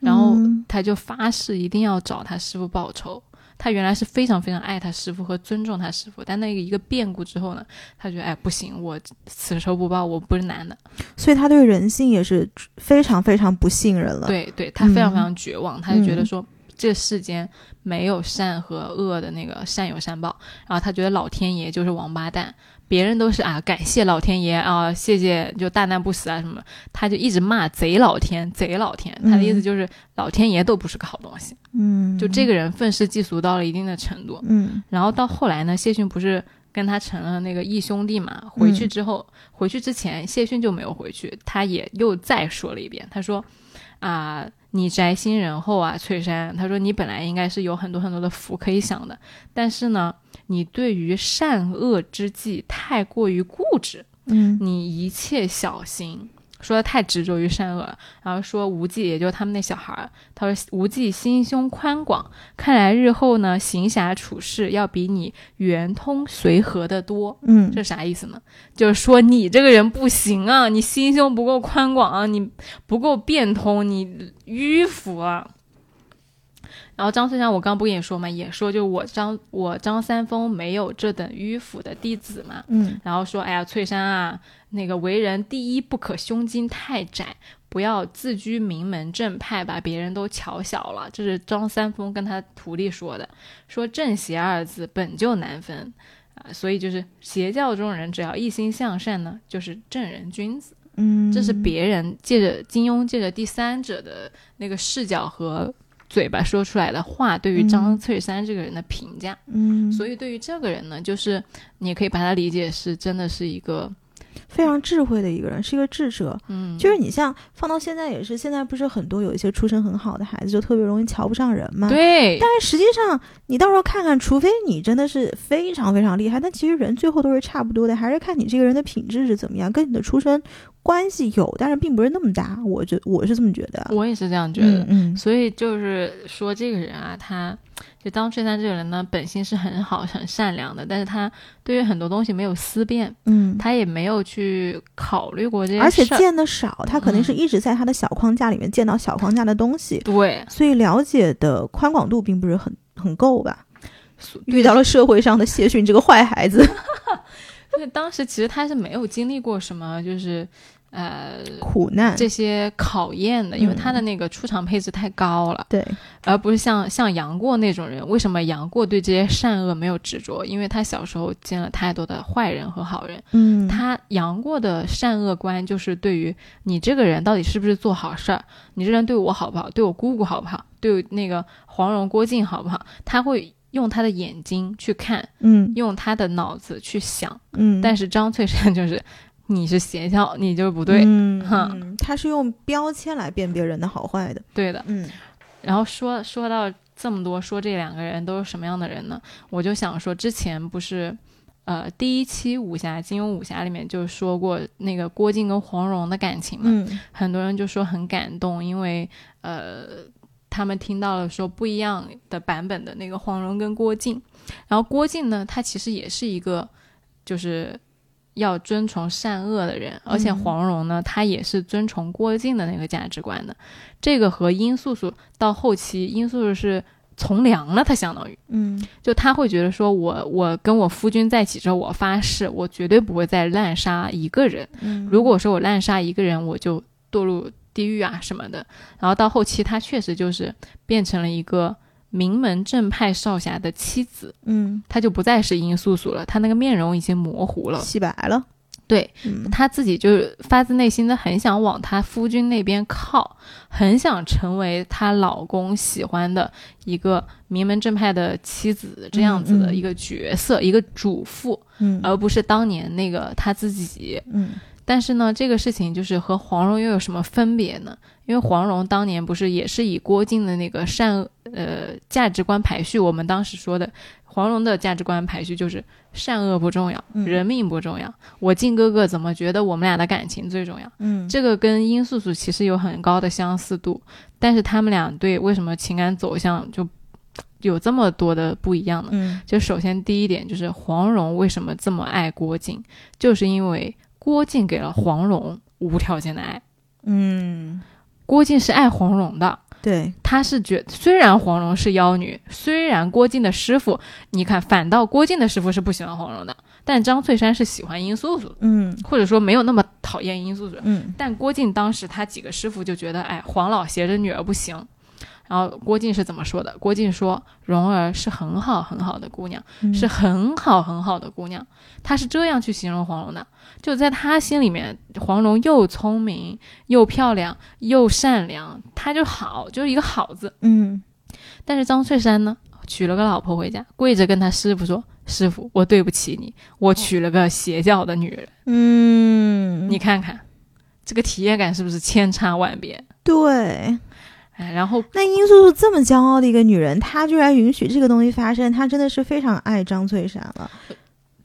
Speaker 1: 然后他就发誓一定要找他师傅报仇。他原来是非常非常爱他师傅和尊重他师傅，但那个一个变故之后呢，他觉得哎不行，我此仇不报我不是男的。
Speaker 2: 所以他对人性也是非常非常不信任了。
Speaker 1: 对对，他非常非常绝望，他就觉得说这世间没有善和恶的那个善有善报，然后他觉得老天爷就是王八蛋。别人都是啊，感谢老天爷啊，谢谢就大难不死啊什么，他就一直骂贼老天，贼老天，他的意思就是老天爷都不是个好东西。
Speaker 2: 嗯，
Speaker 1: 就这个人愤世嫉俗到了一定的程度。
Speaker 2: 嗯，
Speaker 1: 然后到后来呢，谢逊不是跟他成了那个义兄弟嘛？回去之后，回去之前谢逊就没有回去，他也又再说了一遍，他说啊，你宅心仁厚啊，翠山，他说你本来应该是有很多很多的福可以享的，但是呢。你对于善恶之际太过于固执，
Speaker 2: 嗯，
Speaker 1: 你一切小心，说的太执着于善恶了。然后说无忌，也就是他们那小孩儿，他说无忌心胸宽广，看来日后呢行侠处事要比你圆通随和的多。
Speaker 2: 嗯，
Speaker 1: 这啥意思呢？就是说你这个人不行啊，你心胸不够宽广啊，你不够变通，你迂腐啊。然后张翠山，我刚不跟你说嘛，也说就我张我张三丰没有这等迂腐的弟子嘛，
Speaker 2: 嗯，
Speaker 1: 然后说哎呀翠山啊，那个为人第一不可胸襟太窄，不要自居名门正派，把别人都瞧小了。这是张三丰跟他徒弟说的，说正邪二字本就难分啊，所以就是邪教中人只要一心向善呢，就是正人君子。
Speaker 2: 嗯，
Speaker 1: 这是别人借着金庸借着第三者的那个视角和。嘴巴说出来的话，对于张翠山这个人的评价，
Speaker 2: 嗯，
Speaker 1: 所以对于这个人呢，就是你可以把他理解是真的是一个
Speaker 2: 非常智慧的一个人，是一个智者，
Speaker 1: 嗯，
Speaker 2: 就是你像放到现在也是，现在不是很多有一些出身很好的孩子就特别容易瞧不上人嘛，
Speaker 1: 对，
Speaker 2: 但是实际上你到时候看看，除非你真的是非常非常厉害，但其实人最后都是差不多的，还是看你这个人的品质是怎么样，跟你的出身。关系有，但是并不是那么大。我觉我是这么觉得，
Speaker 1: 我也是这样觉得。
Speaker 2: 嗯，
Speaker 1: 所以就是说，这个人啊，他就当翠山这个人呢，本性是很好、很善良的，但是他对于很多东西没有思辨，
Speaker 2: 嗯，
Speaker 1: 他也没有去考虑过这些，
Speaker 2: 而且见的少，他肯定是一直在他的小框架里面见到小框架的东西，
Speaker 1: 对，
Speaker 2: 所以了解的宽广度并不是很很够吧？遇到了社会上的谢逊这个坏孩子。
Speaker 1: 因为当时其实他是没有经历过什么，就是。呃
Speaker 2: 苦难，
Speaker 1: 这些考验的，因为
Speaker 2: 嗯。
Speaker 1: 他的那个出场配置太高了，
Speaker 2: 对，
Speaker 1: 而不是像像杨过那种人。为什么杨过对这些善恶没有执着？因为他小时候见了太多的坏人和好人。
Speaker 2: 嗯，
Speaker 1: 他杨过的善恶观就是对于你这个人到底是不是做好事儿，你这人对我好不好，对我姑姑好不好，对那个黄蓉、郭靖好不好，他会用他的眼睛去看，
Speaker 2: 嗯。
Speaker 1: 用他的脑子去想。
Speaker 2: 嗯，
Speaker 1: 但是张翠山就是，你是邪教，你就是不对，
Speaker 2: 嗯
Speaker 1: 哼
Speaker 2: 嗯，他是用标签来辨别人的好坏的，
Speaker 1: 对的。
Speaker 2: 嗯
Speaker 1: 然后说说到这么多，说这两个人都是什么样的人呢？我就想说，之前不是，呃，第一期武侠金庸武侠里面就说过那个郭靖跟黄蓉的感情嘛，
Speaker 2: 嗯
Speaker 1: 很多人就说很感动，因为呃，他们听到了说不一样的版本的那个黄蓉跟郭靖，然后郭靖呢，他其实也是一个就是。要遵从善恶的人，而且
Speaker 2: 嗯
Speaker 1: 黄蓉呢，她也是遵从郭靖的那个价值观的。这个和殷素素到后期，殷素素是从良了，她相当于
Speaker 2: 嗯
Speaker 1: 就她会觉得说我我跟我夫君在一起之后，我发誓我绝对不会再滥杀一个人。
Speaker 2: 嗯，
Speaker 1: 如果说我滥杀一个人，我就堕入地狱啊什么的。然后到后期，她确实就是变成了一个名门正派少侠的妻子，
Speaker 2: 嗯
Speaker 1: 她就不再是殷素素了，她那个面容已经模糊了。
Speaker 2: 洗白了，
Speaker 1: 对
Speaker 2: 嗯
Speaker 1: 他自己就是发自内心的很想往她夫君那边靠，很想成为她老公喜欢的一个名门正派的妻子这样子的一个角色，一个主妇，
Speaker 2: 嗯
Speaker 1: 而不是当年那个她自己。
Speaker 2: 嗯
Speaker 1: 但是呢，这个事情就是和黄蓉又有什么分别呢？因为黄蓉当年不是也是以郭靖的那个善恶呃价值观排序，我们当时说的黄蓉的价值观排序就是善恶不重要，
Speaker 2: 嗯
Speaker 1: 人命不重要，我靖哥哥怎么觉得我们俩的感情最重要？
Speaker 2: 嗯
Speaker 1: 这个跟殷素素其实有很高的相似度，但是他们俩对为什么情感走向就有这么多的不一样呢？
Speaker 2: 嗯
Speaker 1: 就首先第一点就是黄蓉为什么这么爱郭靖，就是因为郭靖给了黄蓉无条件的爱。
Speaker 2: 嗯，
Speaker 1: 郭靖是爱黄蓉的，
Speaker 2: 对，
Speaker 1: 他是觉虽然黄蓉是妖女，虽然郭靖的师傅，你看反倒郭靖的师傅是不喜欢黄蓉的，但张翠山是喜欢殷素素，
Speaker 2: 嗯。
Speaker 1: 或者说没有那么讨厌殷素素。
Speaker 2: 嗯。
Speaker 1: 但郭靖当时他几个师傅就觉得，哎，黄老携着女儿不行。然后郭靖是怎么说的？郭靖说：“蓉儿是很好很好的姑娘，
Speaker 2: 嗯
Speaker 1: 是很好很好的姑娘。”他是这样去形容黄蓉的。就在他心里面，黄蓉又聪明又漂亮又善良，她就好，就是一个好字。
Speaker 2: 嗯
Speaker 1: 但是张翠山呢，娶了个老婆回家，跪着跟他师傅说：“师傅，我对不起你，我娶了个邪教的女人。
Speaker 2: 嗯，
Speaker 1: 你看看，这个体验感是不是千差万别？
Speaker 2: 对。
Speaker 1: 哎，然后
Speaker 2: 那殷素素这么骄傲的一个女人，她居然允许这个东西发生，她真的是非常爱张翠山了。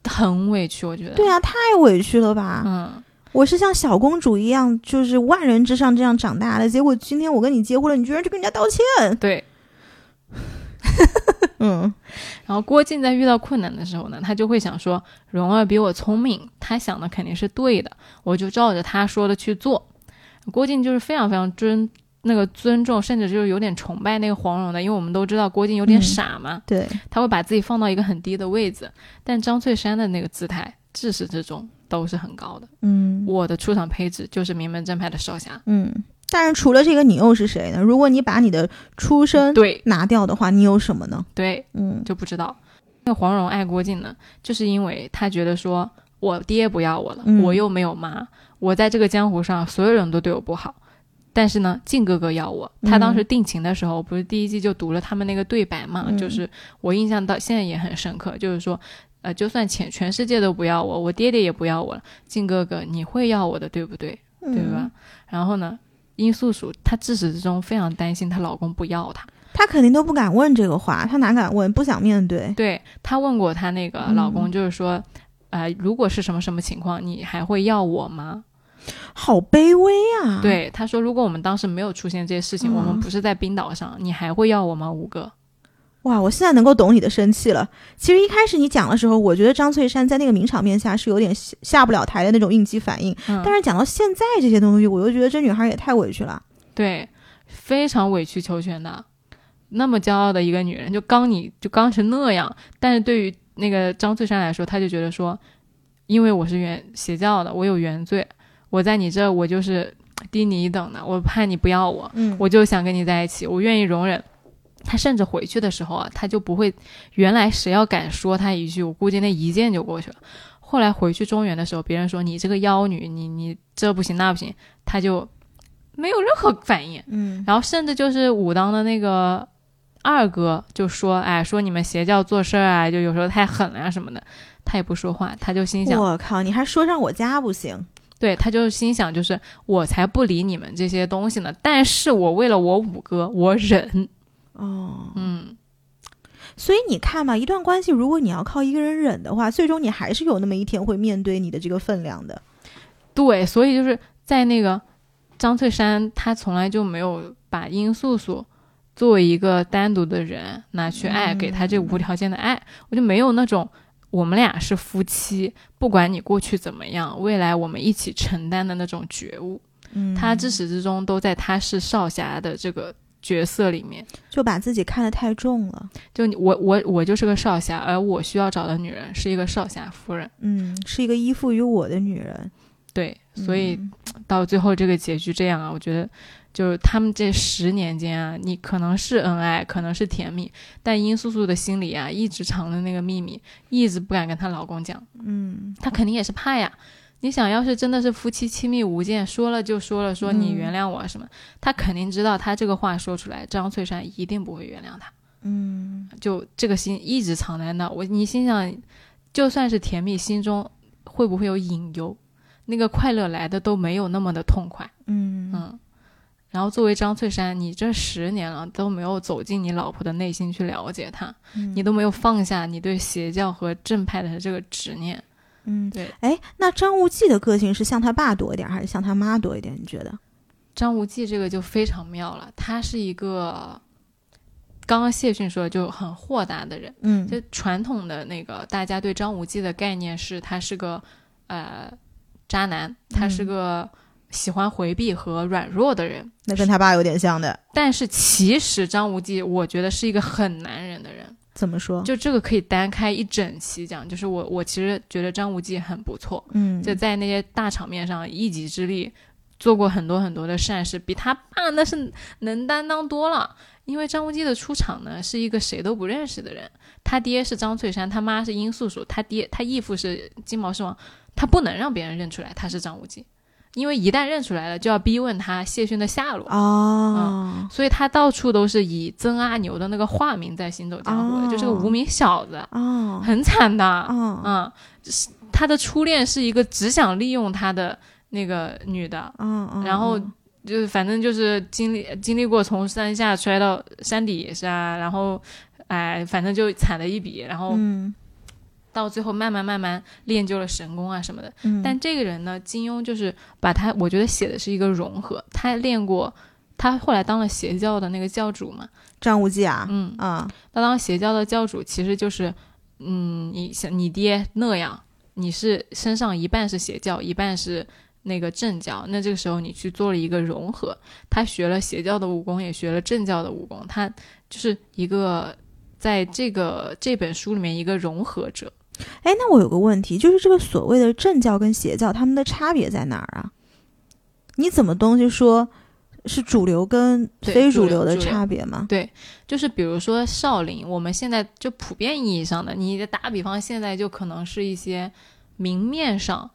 Speaker 1: 很委屈，我觉得。
Speaker 2: 对啊，太委屈了吧！
Speaker 1: 嗯，
Speaker 2: 我是像小公主一样，就是万人之上这样长大的，结果今天我跟你结婚了，你居然去跟人家道歉。
Speaker 1: 对。
Speaker 2: 嗯
Speaker 1: 然后郭靖在遇到困难的时候呢，他就会想说：“蓉儿比我聪明，他想的肯定是对的，我就照着他说的去做。”郭靖就是非常非常尊那个尊重，甚至就是有点崇拜那个黄蓉的，因为我们都知道郭靖有点
Speaker 2: 嗯
Speaker 1: 傻嘛，
Speaker 2: 对，
Speaker 1: 他会把自己放到一个很低的位置。但张翠山的那个姿态，至始至终都是很高的。
Speaker 2: 嗯
Speaker 1: 我的出场配置就是名门正派的少侠，
Speaker 2: 嗯。但是除了这个，你又是谁呢？如果你把你的出身
Speaker 1: 对
Speaker 2: 拿掉的话，你有什么呢？
Speaker 1: 对，
Speaker 2: 嗯
Speaker 1: 就不知道。那黄蓉爱郭靖呢，就是因为他觉得说，我爹不要我了，
Speaker 2: 嗯
Speaker 1: 我又没有妈，我在这个江湖上所有人都对我不好，但是呢，靖哥哥要我。他当时定情的时候，不是第一季就读了他们那个对白嘛，
Speaker 2: 嗯
Speaker 1: 就是我印象到现在也很深刻，就是说。呃，就算全全世界都不要我，我爹爹也不要我了，靖哥哥你会要我的，对不对？
Speaker 2: 嗯
Speaker 1: 对吧？？然后呢，殷素素她自始至终非常担心她老公不要她，
Speaker 2: 她肯定都不敢问这个话，她哪敢问？不想面对。
Speaker 1: 对她问过她那个
Speaker 2: 嗯
Speaker 1: 老公，就是说，呃，如果是什么什么情况，你还会要我吗？
Speaker 2: 好卑微啊！，
Speaker 1: 对，他说，如果我们当时没有出现这些事情，
Speaker 2: 嗯
Speaker 1: 我们不是在冰岛上，你还会要我吗？五个，
Speaker 2: 哇，我现在能够懂你的生气了。其实一开始你讲的时候，我觉得张翠山在那个名场面下是有点下下不了台的那种应激反应，
Speaker 1: 嗯，
Speaker 2: 但是讲到现在这些东西，我又觉得这女孩也太委屈了。
Speaker 1: 对，非常委曲求全的，那么骄傲的一个女人，就刚你就刚成那样，但是对于那个张翠山来说，他就觉得说，因为我是原邪教的，我有原罪，我在你这儿我就是 低你一等的，我怕你不要我，
Speaker 2: 嗯，
Speaker 1: 我就想跟你在一起，我愿意容忍。他甚至回去的时候啊，他就不会，原来谁要敢说他一句，我估计那一剑就过去了。后来回去中原的时候，别人说你这个妖女，你你这不行那不行，他就没有任何反应。
Speaker 2: 嗯
Speaker 1: 然后甚至就是武当的那个二哥就说，哎，说你们邪教做事儿啊，就有时候太狠了呀、什么的，他也不说话，他就心想，
Speaker 2: 我靠，你还说上我家不行？
Speaker 1: 对，他就心想，就是我才不理你们这些东西呢，但是我为了我五哥，我忍，
Speaker 2: 哦，
Speaker 1: 嗯，
Speaker 2: 所以你看嘛，一段关系，如果你要靠一个人忍的话，最终你还是有那么一天会面对你的这个分量的。
Speaker 1: 对，所以就是在那个张翠山，他从来就没有把殷素素作为一个单独的人拿去爱，给他这无条件的爱，我就没有那种我们俩是夫妻，不管你过去怎么样，未来我们一起承担的那种觉悟。
Speaker 2: 嗯，
Speaker 1: 他自始至终都在他是少侠的这个角色里面。
Speaker 2: 就把自己看得太重了。
Speaker 1: 就你我我我就是个少侠，而我需要找的女人是一个少侠夫人。
Speaker 2: 嗯，是一个依附于我的女人。
Speaker 1: 对，所以
Speaker 2: 嗯
Speaker 1: 到最后这个结局这样啊，我觉得就是他们这十年间啊，你可能是恩爱，可能是甜蜜，但殷素素的心里啊，一直藏着那个秘密，一直不敢跟她老公讲，
Speaker 2: 嗯
Speaker 1: 她肯定也是怕呀。你想要是真的是夫妻亲密无间，说了就说了，说你
Speaker 2: 嗯
Speaker 1: 原谅我什么，她肯定知道，她这个话说出来，张翠山一定不会原谅她。
Speaker 2: 嗯
Speaker 1: 就这个心一直藏在那，我你心想，就算是甜蜜，心中会不会有隐忧？那个快乐来的都没有那么的痛快，
Speaker 2: 嗯
Speaker 1: 嗯。然后作为张翠山，你这十年了都没有走进你老婆的内心去了解她，
Speaker 2: 嗯
Speaker 1: 你都没有放下你对邪教和正派的这个执念。
Speaker 2: 嗯，
Speaker 1: 对，
Speaker 2: 哎，那张无忌的个性是像他爸多一点，还是像他妈多一点？你觉得？
Speaker 1: 张无忌这个就非常妙了，他是一个，刚刚谢逊说的就很豁达的人。
Speaker 2: 嗯
Speaker 1: 就传统的那个，大家对张无忌的概念是他是个呃渣男，他是
Speaker 2: 嗯
Speaker 1: 个喜欢回避和软弱的人。
Speaker 2: 那跟他爸有点像的。
Speaker 1: 但是其实张无忌，我觉得是一个很男人的人。
Speaker 2: 怎么说？
Speaker 1: 就这个可以单开一整期讲。就是我我其实觉得张无忌很不错，
Speaker 2: 嗯，
Speaker 1: 就在那些大场面上一己之力做过很多很多的善事，比他爸那是能担当多了。因为张无忌的出场呢，是一个谁都不认识的人，他爹是张翠山，他妈是殷素素，他爹他义父是金毛狮王，他不能让别人认出来他是张无忌，因为一旦认出来了，就要逼问他谢逊的下落。
Speaker 2: 哦，
Speaker 1: 所以他到处都是以曾阿牛的那个化名在行走江湖的，
Speaker 2: 哦。
Speaker 1: 就是个无名小子，
Speaker 2: 哦。
Speaker 1: 很惨的。
Speaker 2: 哦。
Speaker 1: 嗯，是他的初恋是一个只想利用他的那个女的，
Speaker 2: 哦，
Speaker 1: 然后就是反正就是经历经历过从山下摔到山底下，然后哎，反正就惨了一笔，然后
Speaker 2: 嗯
Speaker 1: 到最后慢慢慢慢练就了神功啊什么的。
Speaker 2: 嗯，
Speaker 1: 但这个人呢，金庸就是把他，我觉得写的是一个融合，他练过。他后来当了邪教的那个教主嘛，
Speaker 2: 张无忌啊，
Speaker 1: 嗯，
Speaker 2: 啊，
Speaker 1: 他当邪教的教主其实就是，嗯，你像你爹那样，你是身上一半是邪教，一半是那个正教，那这个时候你去做了一个融合，他学了邪教的武功，也学了正教的武功，他就是一个在这个这本书里面一个融合者。
Speaker 2: 哎，那我有个问题，就是这个所谓的正教跟邪教，他们的差别在哪儿啊？你怎么东西说是主流跟非
Speaker 1: 主
Speaker 2: 主流的差别吗？
Speaker 1: 对，就是比如说少林，我们现在就普遍意义上的，你打比方，现在就可能是一些明面上，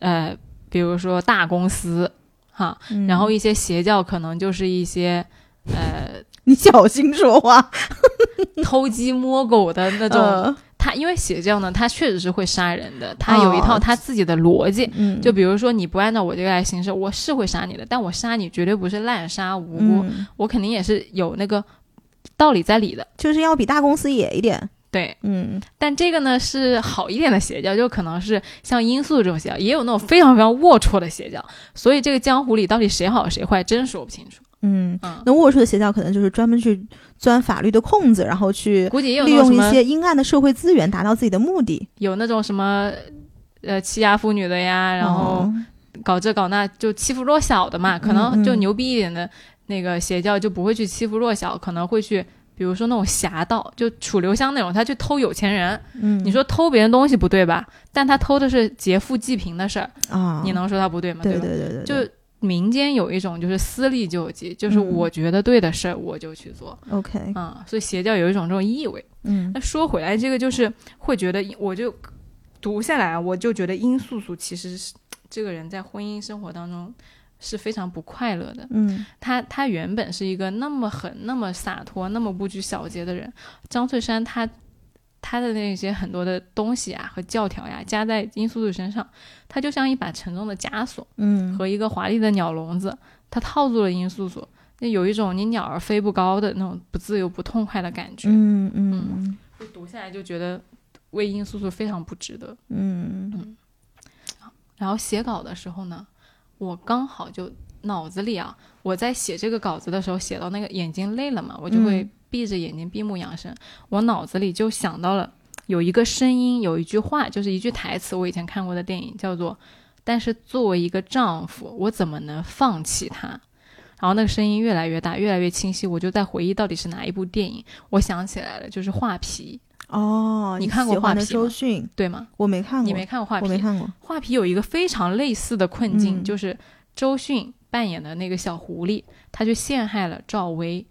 Speaker 1: 呃，比如说大公司，哈，
Speaker 2: 嗯
Speaker 1: 然后一些邪教可能就是一些，呃，
Speaker 2: 你小心说话，
Speaker 1: 偷鸡摸狗的那种。
Speaker 2: 呃
Speaker 1: 他因为邪教呢，他确实是会杀人的，他有一套
Speaker 2: 哦
Speaker 1: 他自己的逻辑。
Speaker 2: 嗯，
Speaker 1: 就比如说，你不按照我这个来行事，我是会杀你的，但我杀你绝对不是滥杀无辜，
Speaker 2: 嗯，
Speaker 1: 我肯定也是有那个道理在理的。
Speaker 2: 就是要比大公司野一点。
Speaker 1: 对，
Speaker 2: 嗯
Speaker 1: 但这个呢是好一点的邪教，就可能是像罂粟这种邪教，也有那种非常非常龌龊的邪教，所以这个江湖里到底谁好谁坏，真说不清楚。
Speaker 2: 嗯，
Speaker 1: 嗯，
Speaker 2: 那龌龊的邪教可能就是专门去钻法律的空子，然后去利用一些阴暗的社会资源达到自己的目的。
Speaker 1: 有那种什么呃欺压妇女的呀，然后
Speaker 2: 哦
Speaker 1: 搞这搞那，就欺负弱小的嘛，可能就牛逼一点的那个邪教就不会去欺负弱小，可能会去。比如说那种侠盗，就楚留香那种，他去偷有钱人，
Speaker 2: 嗯，
Speaker 1: 你说偷别人东西不对吧？但他偷的是劫富济贫的事儿，
Speaker 2: 啊，
Speaker 1: 你能说他不对吗？吧？
Speaker 2: 对对对对，
Speaker 1: 就民间有一种就是私利救济，就是
Speaker 2: 嗯
Speaker 1: 我觉得对的事儿我就去做
Speaker 2: ，OK，
Speaker 1: 嗯，所以邪教有一种这种意味。
Speaker 2: 嗯
Speaker 1: 那说回来，这个就是会觉得，我就读下来，我就觉得殷素素其实是这个人在婚姻生活当中是非常不快乐的。
Speaker 2: 嗯
Speaker 1: 他他原本是一个那么狠、那么洒脱、那么不拘小节的人，张翠山他他的那些很多的东西啊和教条呀，加在殷素素身上，他就像一把沉重的枷锁
Speaker 2: 嗯。
Speaker 1: 和一个华丽的鸟笼子，他套住了殷素素，那有一种你鸟儿飞不高的那种不自由、不痛快的感觉。
Speaker 2: 嗯嗯。
Speaker 1: 就读下来就觉得为殷素素非常不值得。
Speaker 2: 嗯。
Speaker 1: 然后写稿的时候呢，我刚好就脑子里啊，我在写这个稿子的时候，写到那个眼睛累了嘛，我就会
Speaker 2: 嗯
Speaker 1: 闭着眼睛闭目养神。我脑子里就想到了有一个声音，有一句话，就是一句台词，我以前看过的电影叫做“但是作为一个丈夫，我怎么能放弃他？”然后那个声音越来越大，越来越清晰，我就在回忆到底是哪一部电影。我想起来了，就是《画皮
Speaker 2: 哦，
Speaker 1: 你看过画皮吗
Speaker 2: 周迅》，
Speaker 1: 对吗？
Speaker 2: 我没看过，
Speaker 1: 你没看过《画皮
Speaker 2: 我》？没看过，
Speaker 1: 画皮有一个非常类似的困境，
Speaker 2: 嗯
Speaker 1: 就是周迅扮演的那个小狐狸，他就陷害了赵薇。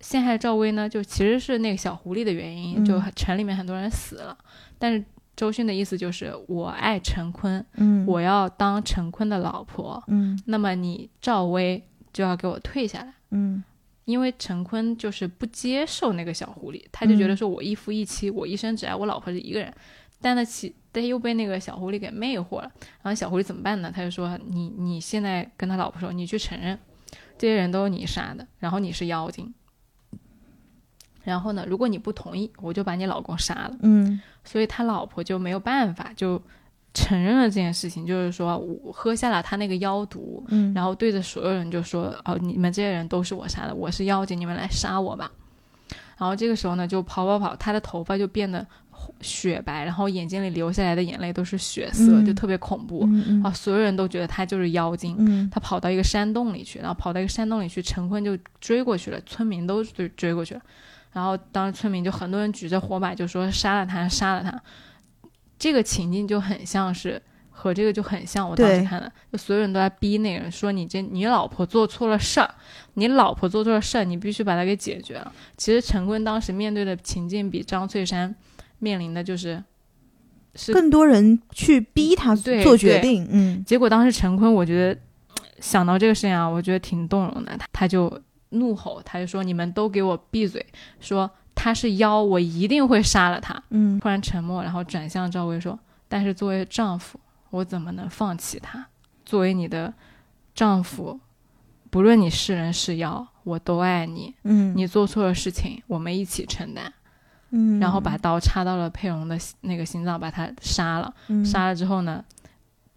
Speaker 1: 陷害赵薇呢，就其实是那个小狐狸的原因，
Speaker 2: 嗯
Speaker 1: 就城里面很多人死了，但是周迅的意思就是我爱陈坤，
Speaker 2: 嗯，
Speaker 1: 我要当陈坤的老婆，
Speaker 2: 嗯
Speaker 1: 那么你赵薇就要给我退下来。
Speaker 2: 嗯
Speaker 1: 因为陈坤就是不接受那个小狐狸，他就觉得
Speaker 2: 嗯
Speaker 1: 说我一夫一妻，我一生只爱我老婆是一个人，但他其但又被那个小狐狸给魅惑了。然后小狐狸怎么办呢？他就说你你现在跟他老婆说，你去承认这些人都是你杀的，然后你是妖精。然后呢，如果你不同意，我就把你老公杀了。
Speaker 2: 嗯
Speaker 1: 所以他老婆就没有办法，就承认了这件事情，就是说我喝下了他那个妖毒，
Speaker 2: 嗯，
Speaker 1: 然后对着所有人就说：“哦，你们这些人都是我杀的，我是妖精，你们来杀我吧。”然后这个时候呢，就跑跑跑，他的头发就变得雪白，然后眼睛里流下来的眼泪都是血色，
Speaker 2: 嗯
Speaker 1: 就特别恐怖。
Speaker 2: 嗯嗯
Speaker 1: 啊，所有人都觉得他就是妖精。
Speaker 2: 嗯
Speaker 1: 他跑到一个山洞里去，然后跑到一个山洞里去，陈坤就追过去了，村民都追追过去了。然后当时村民就很多人举着火把就说杀了他，杀了他。这个情境就很像是和这个就很像，我当时看的，就所有人都在逼那个人说你这你老婆做错了事儿，你老婆做错了事儿，你必须把它给解决了。其实陈坤当时面对的情境比张翠山面临的就是是
Speaker 2: 更多人去逼他做决定，嗯
Speaker 1: 结果当时陈坤，我觉得想到这个事情啊，我觉得挺动容的。他他就怒吼，他就说：“你们都给我闭嘴！说他是妖，我一定会杀了他。”
Speaker 2: 嗯
Speaker 1: 突然沉默，然后转向赵薇说：“但是作为丈夫，我怎么能放弃他？作为你的丈夫，不论你是人是妖，我都爱你。
Speaker 2: 嗯，
Speaker 1: 你做错了事情，我们一起承担。”
Speaker 2: 嗯，
Speaker 1: 然后把刀插到了佩蓉的那个心脏，把他杀了。
Speaker 2: 嗯
Speaker 1: 杀了之后呢，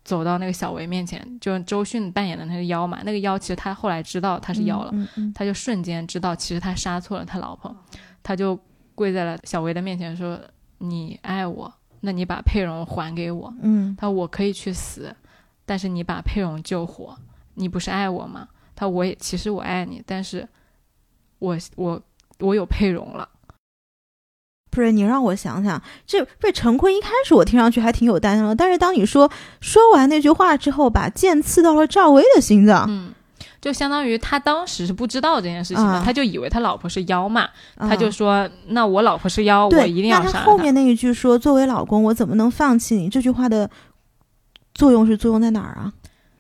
Speaker 1: 走到那个小维面前，就周迅扮演的那个妖嘛，那个妖其实他后来知道他是妖了，
Speaker 2: 嗯嗯
Speaker 1: 他就瞬间知道其实他杀错了他老婆，他就跪在了小维的面前说：“你爱我，那你把佩蓉还给我。
Speaker 2: 嗯
Speaker 1: 他说我可以去死，但是你把佩蓉救活，你不是爱我吗？他说我也其实我爱你，但是我我我有佩蓉了。
Speaker 2: 不是你让我想想，这被陈坤一开始我听上去还挺有担当的，但是当你说说完那句话之后，把剑刺到了赵薇的心脏，
Speaker 1: 嗯，就相当于他当时是不知道这件事情的，
Speaker 2: 啊
Speaker 1: 他就以为他老婆是妖嘛，他
Speaker 2: 啊
Speaker 1: 就说：“那我老婆是妖，我，一定要
Speaker 2: 那
Speaker 1: 杀了她。
Speaker 2: 他后面那一句说“作为老公，我怎么能放弃你”这句话的作用是作用在哪儿啊？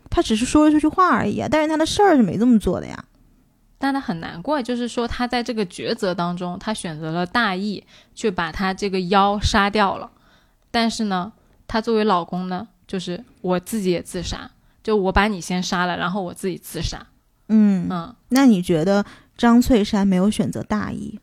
Speaker 2: 他只是说了这句话而已啊，但是他的事儿是没这么做的呀。
Speaker 1: 但他很难过，就是说他在这个抉择当中，他选择了大义，去把他这个妖杀掉了。但是呢，他作为老公呢，就是我自己也自杀，就我把你先杀了，然后我自己自杀。
Speaker 2: 嗯，
Speaker 1: 嗯，
Speaker 2: 那你觉得张翠山没有选择大义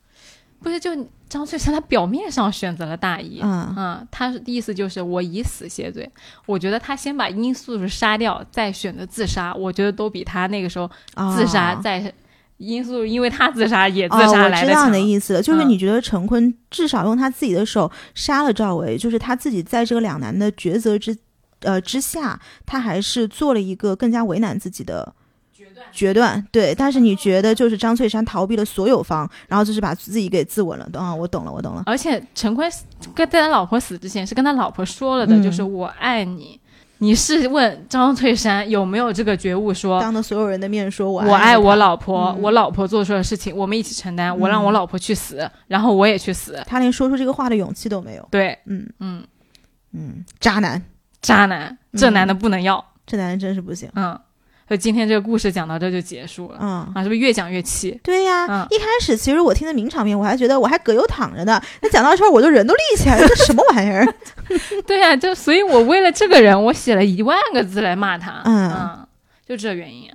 Speaker 1: 不是，就张翠山他表面上选择了大义，
Speaker 2: 嗯？
Speaker 1: 嗯，他的意思就是我以死谢罪。我觉得他先把殷素素杀掉，再选择自杀，我觉得都比他那个时候自杀
Speaker 2: 哦
Speaker 1: 再殷素素因为他自杀也自
Speaker 2: 哦，我知道
Speaker 1: 杀来的强。
Speaker 2: 你的意思了，就是
Speaker 1: 嗯
Speaker 2: 你觉得陈坤至少用他自己的手杀了赵薇，就是他自己在这个两难的抉择之呃之下，他还是做了一个更加为难自己的决断，对。但是你觉得就是张翠山逃避了所有方，然后就是把自己给自刎了。啊，我懂了，我懂了。
Speaker 1: 而且陈坤跟在他老婆死之前是跟他老婆说了的，
Speaker 2: 嗯
Speaker 1: 就是我爱你。你是问张翠山有没有这个觉悟说，
Speaker 2: 当着所有人的面说我
Speaker 1: 我爱我老婆，
Speaker 2: 嗯。
Speaker 1: 我老婆做出的事情我们一起承担，我让我老婆去死，然后我也去死。
Speaker 2: 他连说出这个话的勇气都没有。
Speaker 1: 对，
Speaker 2: 嗯。
Speaker 1: 嗯，
Speaker 2: 嗯，渣男，
Speaker 1: 渣男，这男的不能要。
Speaker 2: 这男的真是不行。
Speaker 1: 嗯，所以今天这个故事讲到这就结束了。
Speaker 2: 嗯。
Speaker 1: 啊，是不是越讲越气？
Speaker 2: 对呀，
Speaker 1: 嗯
Speaker 2: 一开始其实我听的名场面，我还觉得我还葛优躺着呢。那讲到这儿，我就人都立起来了，这什么玩意儿？
Speaker 1: 对呀、就所以我为了这个人，我写了一万个字来骂他。
Speaker 2: 嗯
Speaker 1: 就这原因。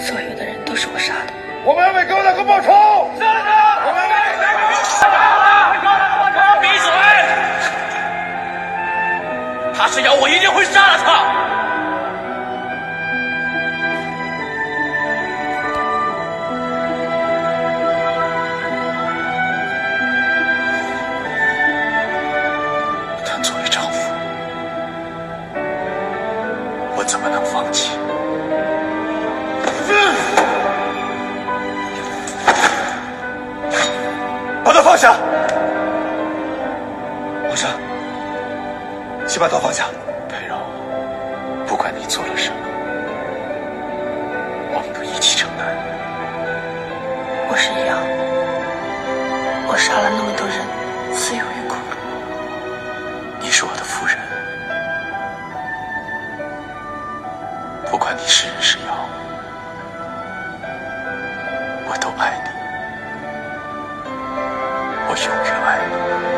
Speaker 3: 所有的人都是我杀的。
Speaker 4: 我们要为高大哥报仇！他是要我一定会杀了他。但作为丈夫，我怎么能放弃？把他放下！皇上，请把刀放下。佩柔，不管你做了什么，我们都一起承担。
Speaker 3: 我是羊，我杀了那么多人，死有余辜。
Speaker 4: 你是我的夫人，不管你是人是妖，我都爱你，我永远爱你。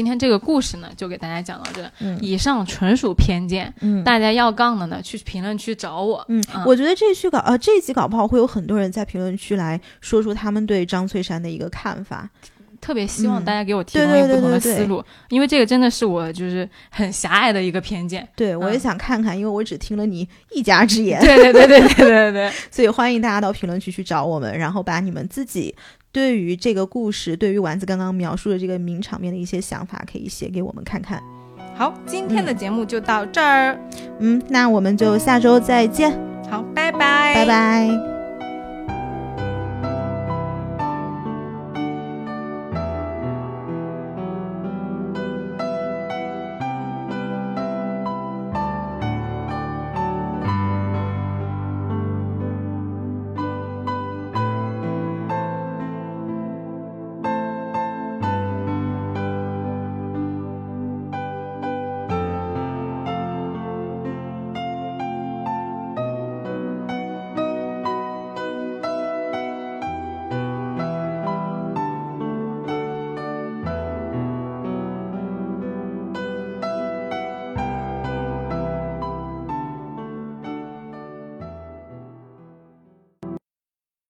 Speaker 1: 今天这个故事呢，就给大家讲到这。
Speaker 2: 嗯
Speaker 1: 以上纯属偏见，
Speaker 2: 嗯
Speaker 1: 大家要杠的呢，去评论区找我。
Speaker 2: 嗯
Speaker 1: 啊，
Speaker 2: 我觉得这期搞呃这一集搞不好会有很多人在评论区来说出他们对张翠山的一个看法。
Speaker 1: 特别希望
Speaker 2: 嗯
Speaker 1: 大家给我提供一个不同的
Speaker 2: 对对对
Speaker 1: 思路，因为这个真的是我就是很狭隘的一个偏见。
Speaker 2: 对，我也
Speaker 1: 嗯
Speaker 2: 想看看，因为我只听了你一家之言，
Speaker 1: 对对对对对对对，
Speaker 2: 所以欢迎大家到评论区去找我们，然后把你们自己对于这个故事，对于丸子刚刚描述的这个名场面的一些想法，可以写给我们看看。
Speaker 1: 好，今天的节目就到这儿。
Speaker 2: 嗯，那我们就下周再见，
Speaker 1: 好，拜拜，
Speaker 2: 拜拜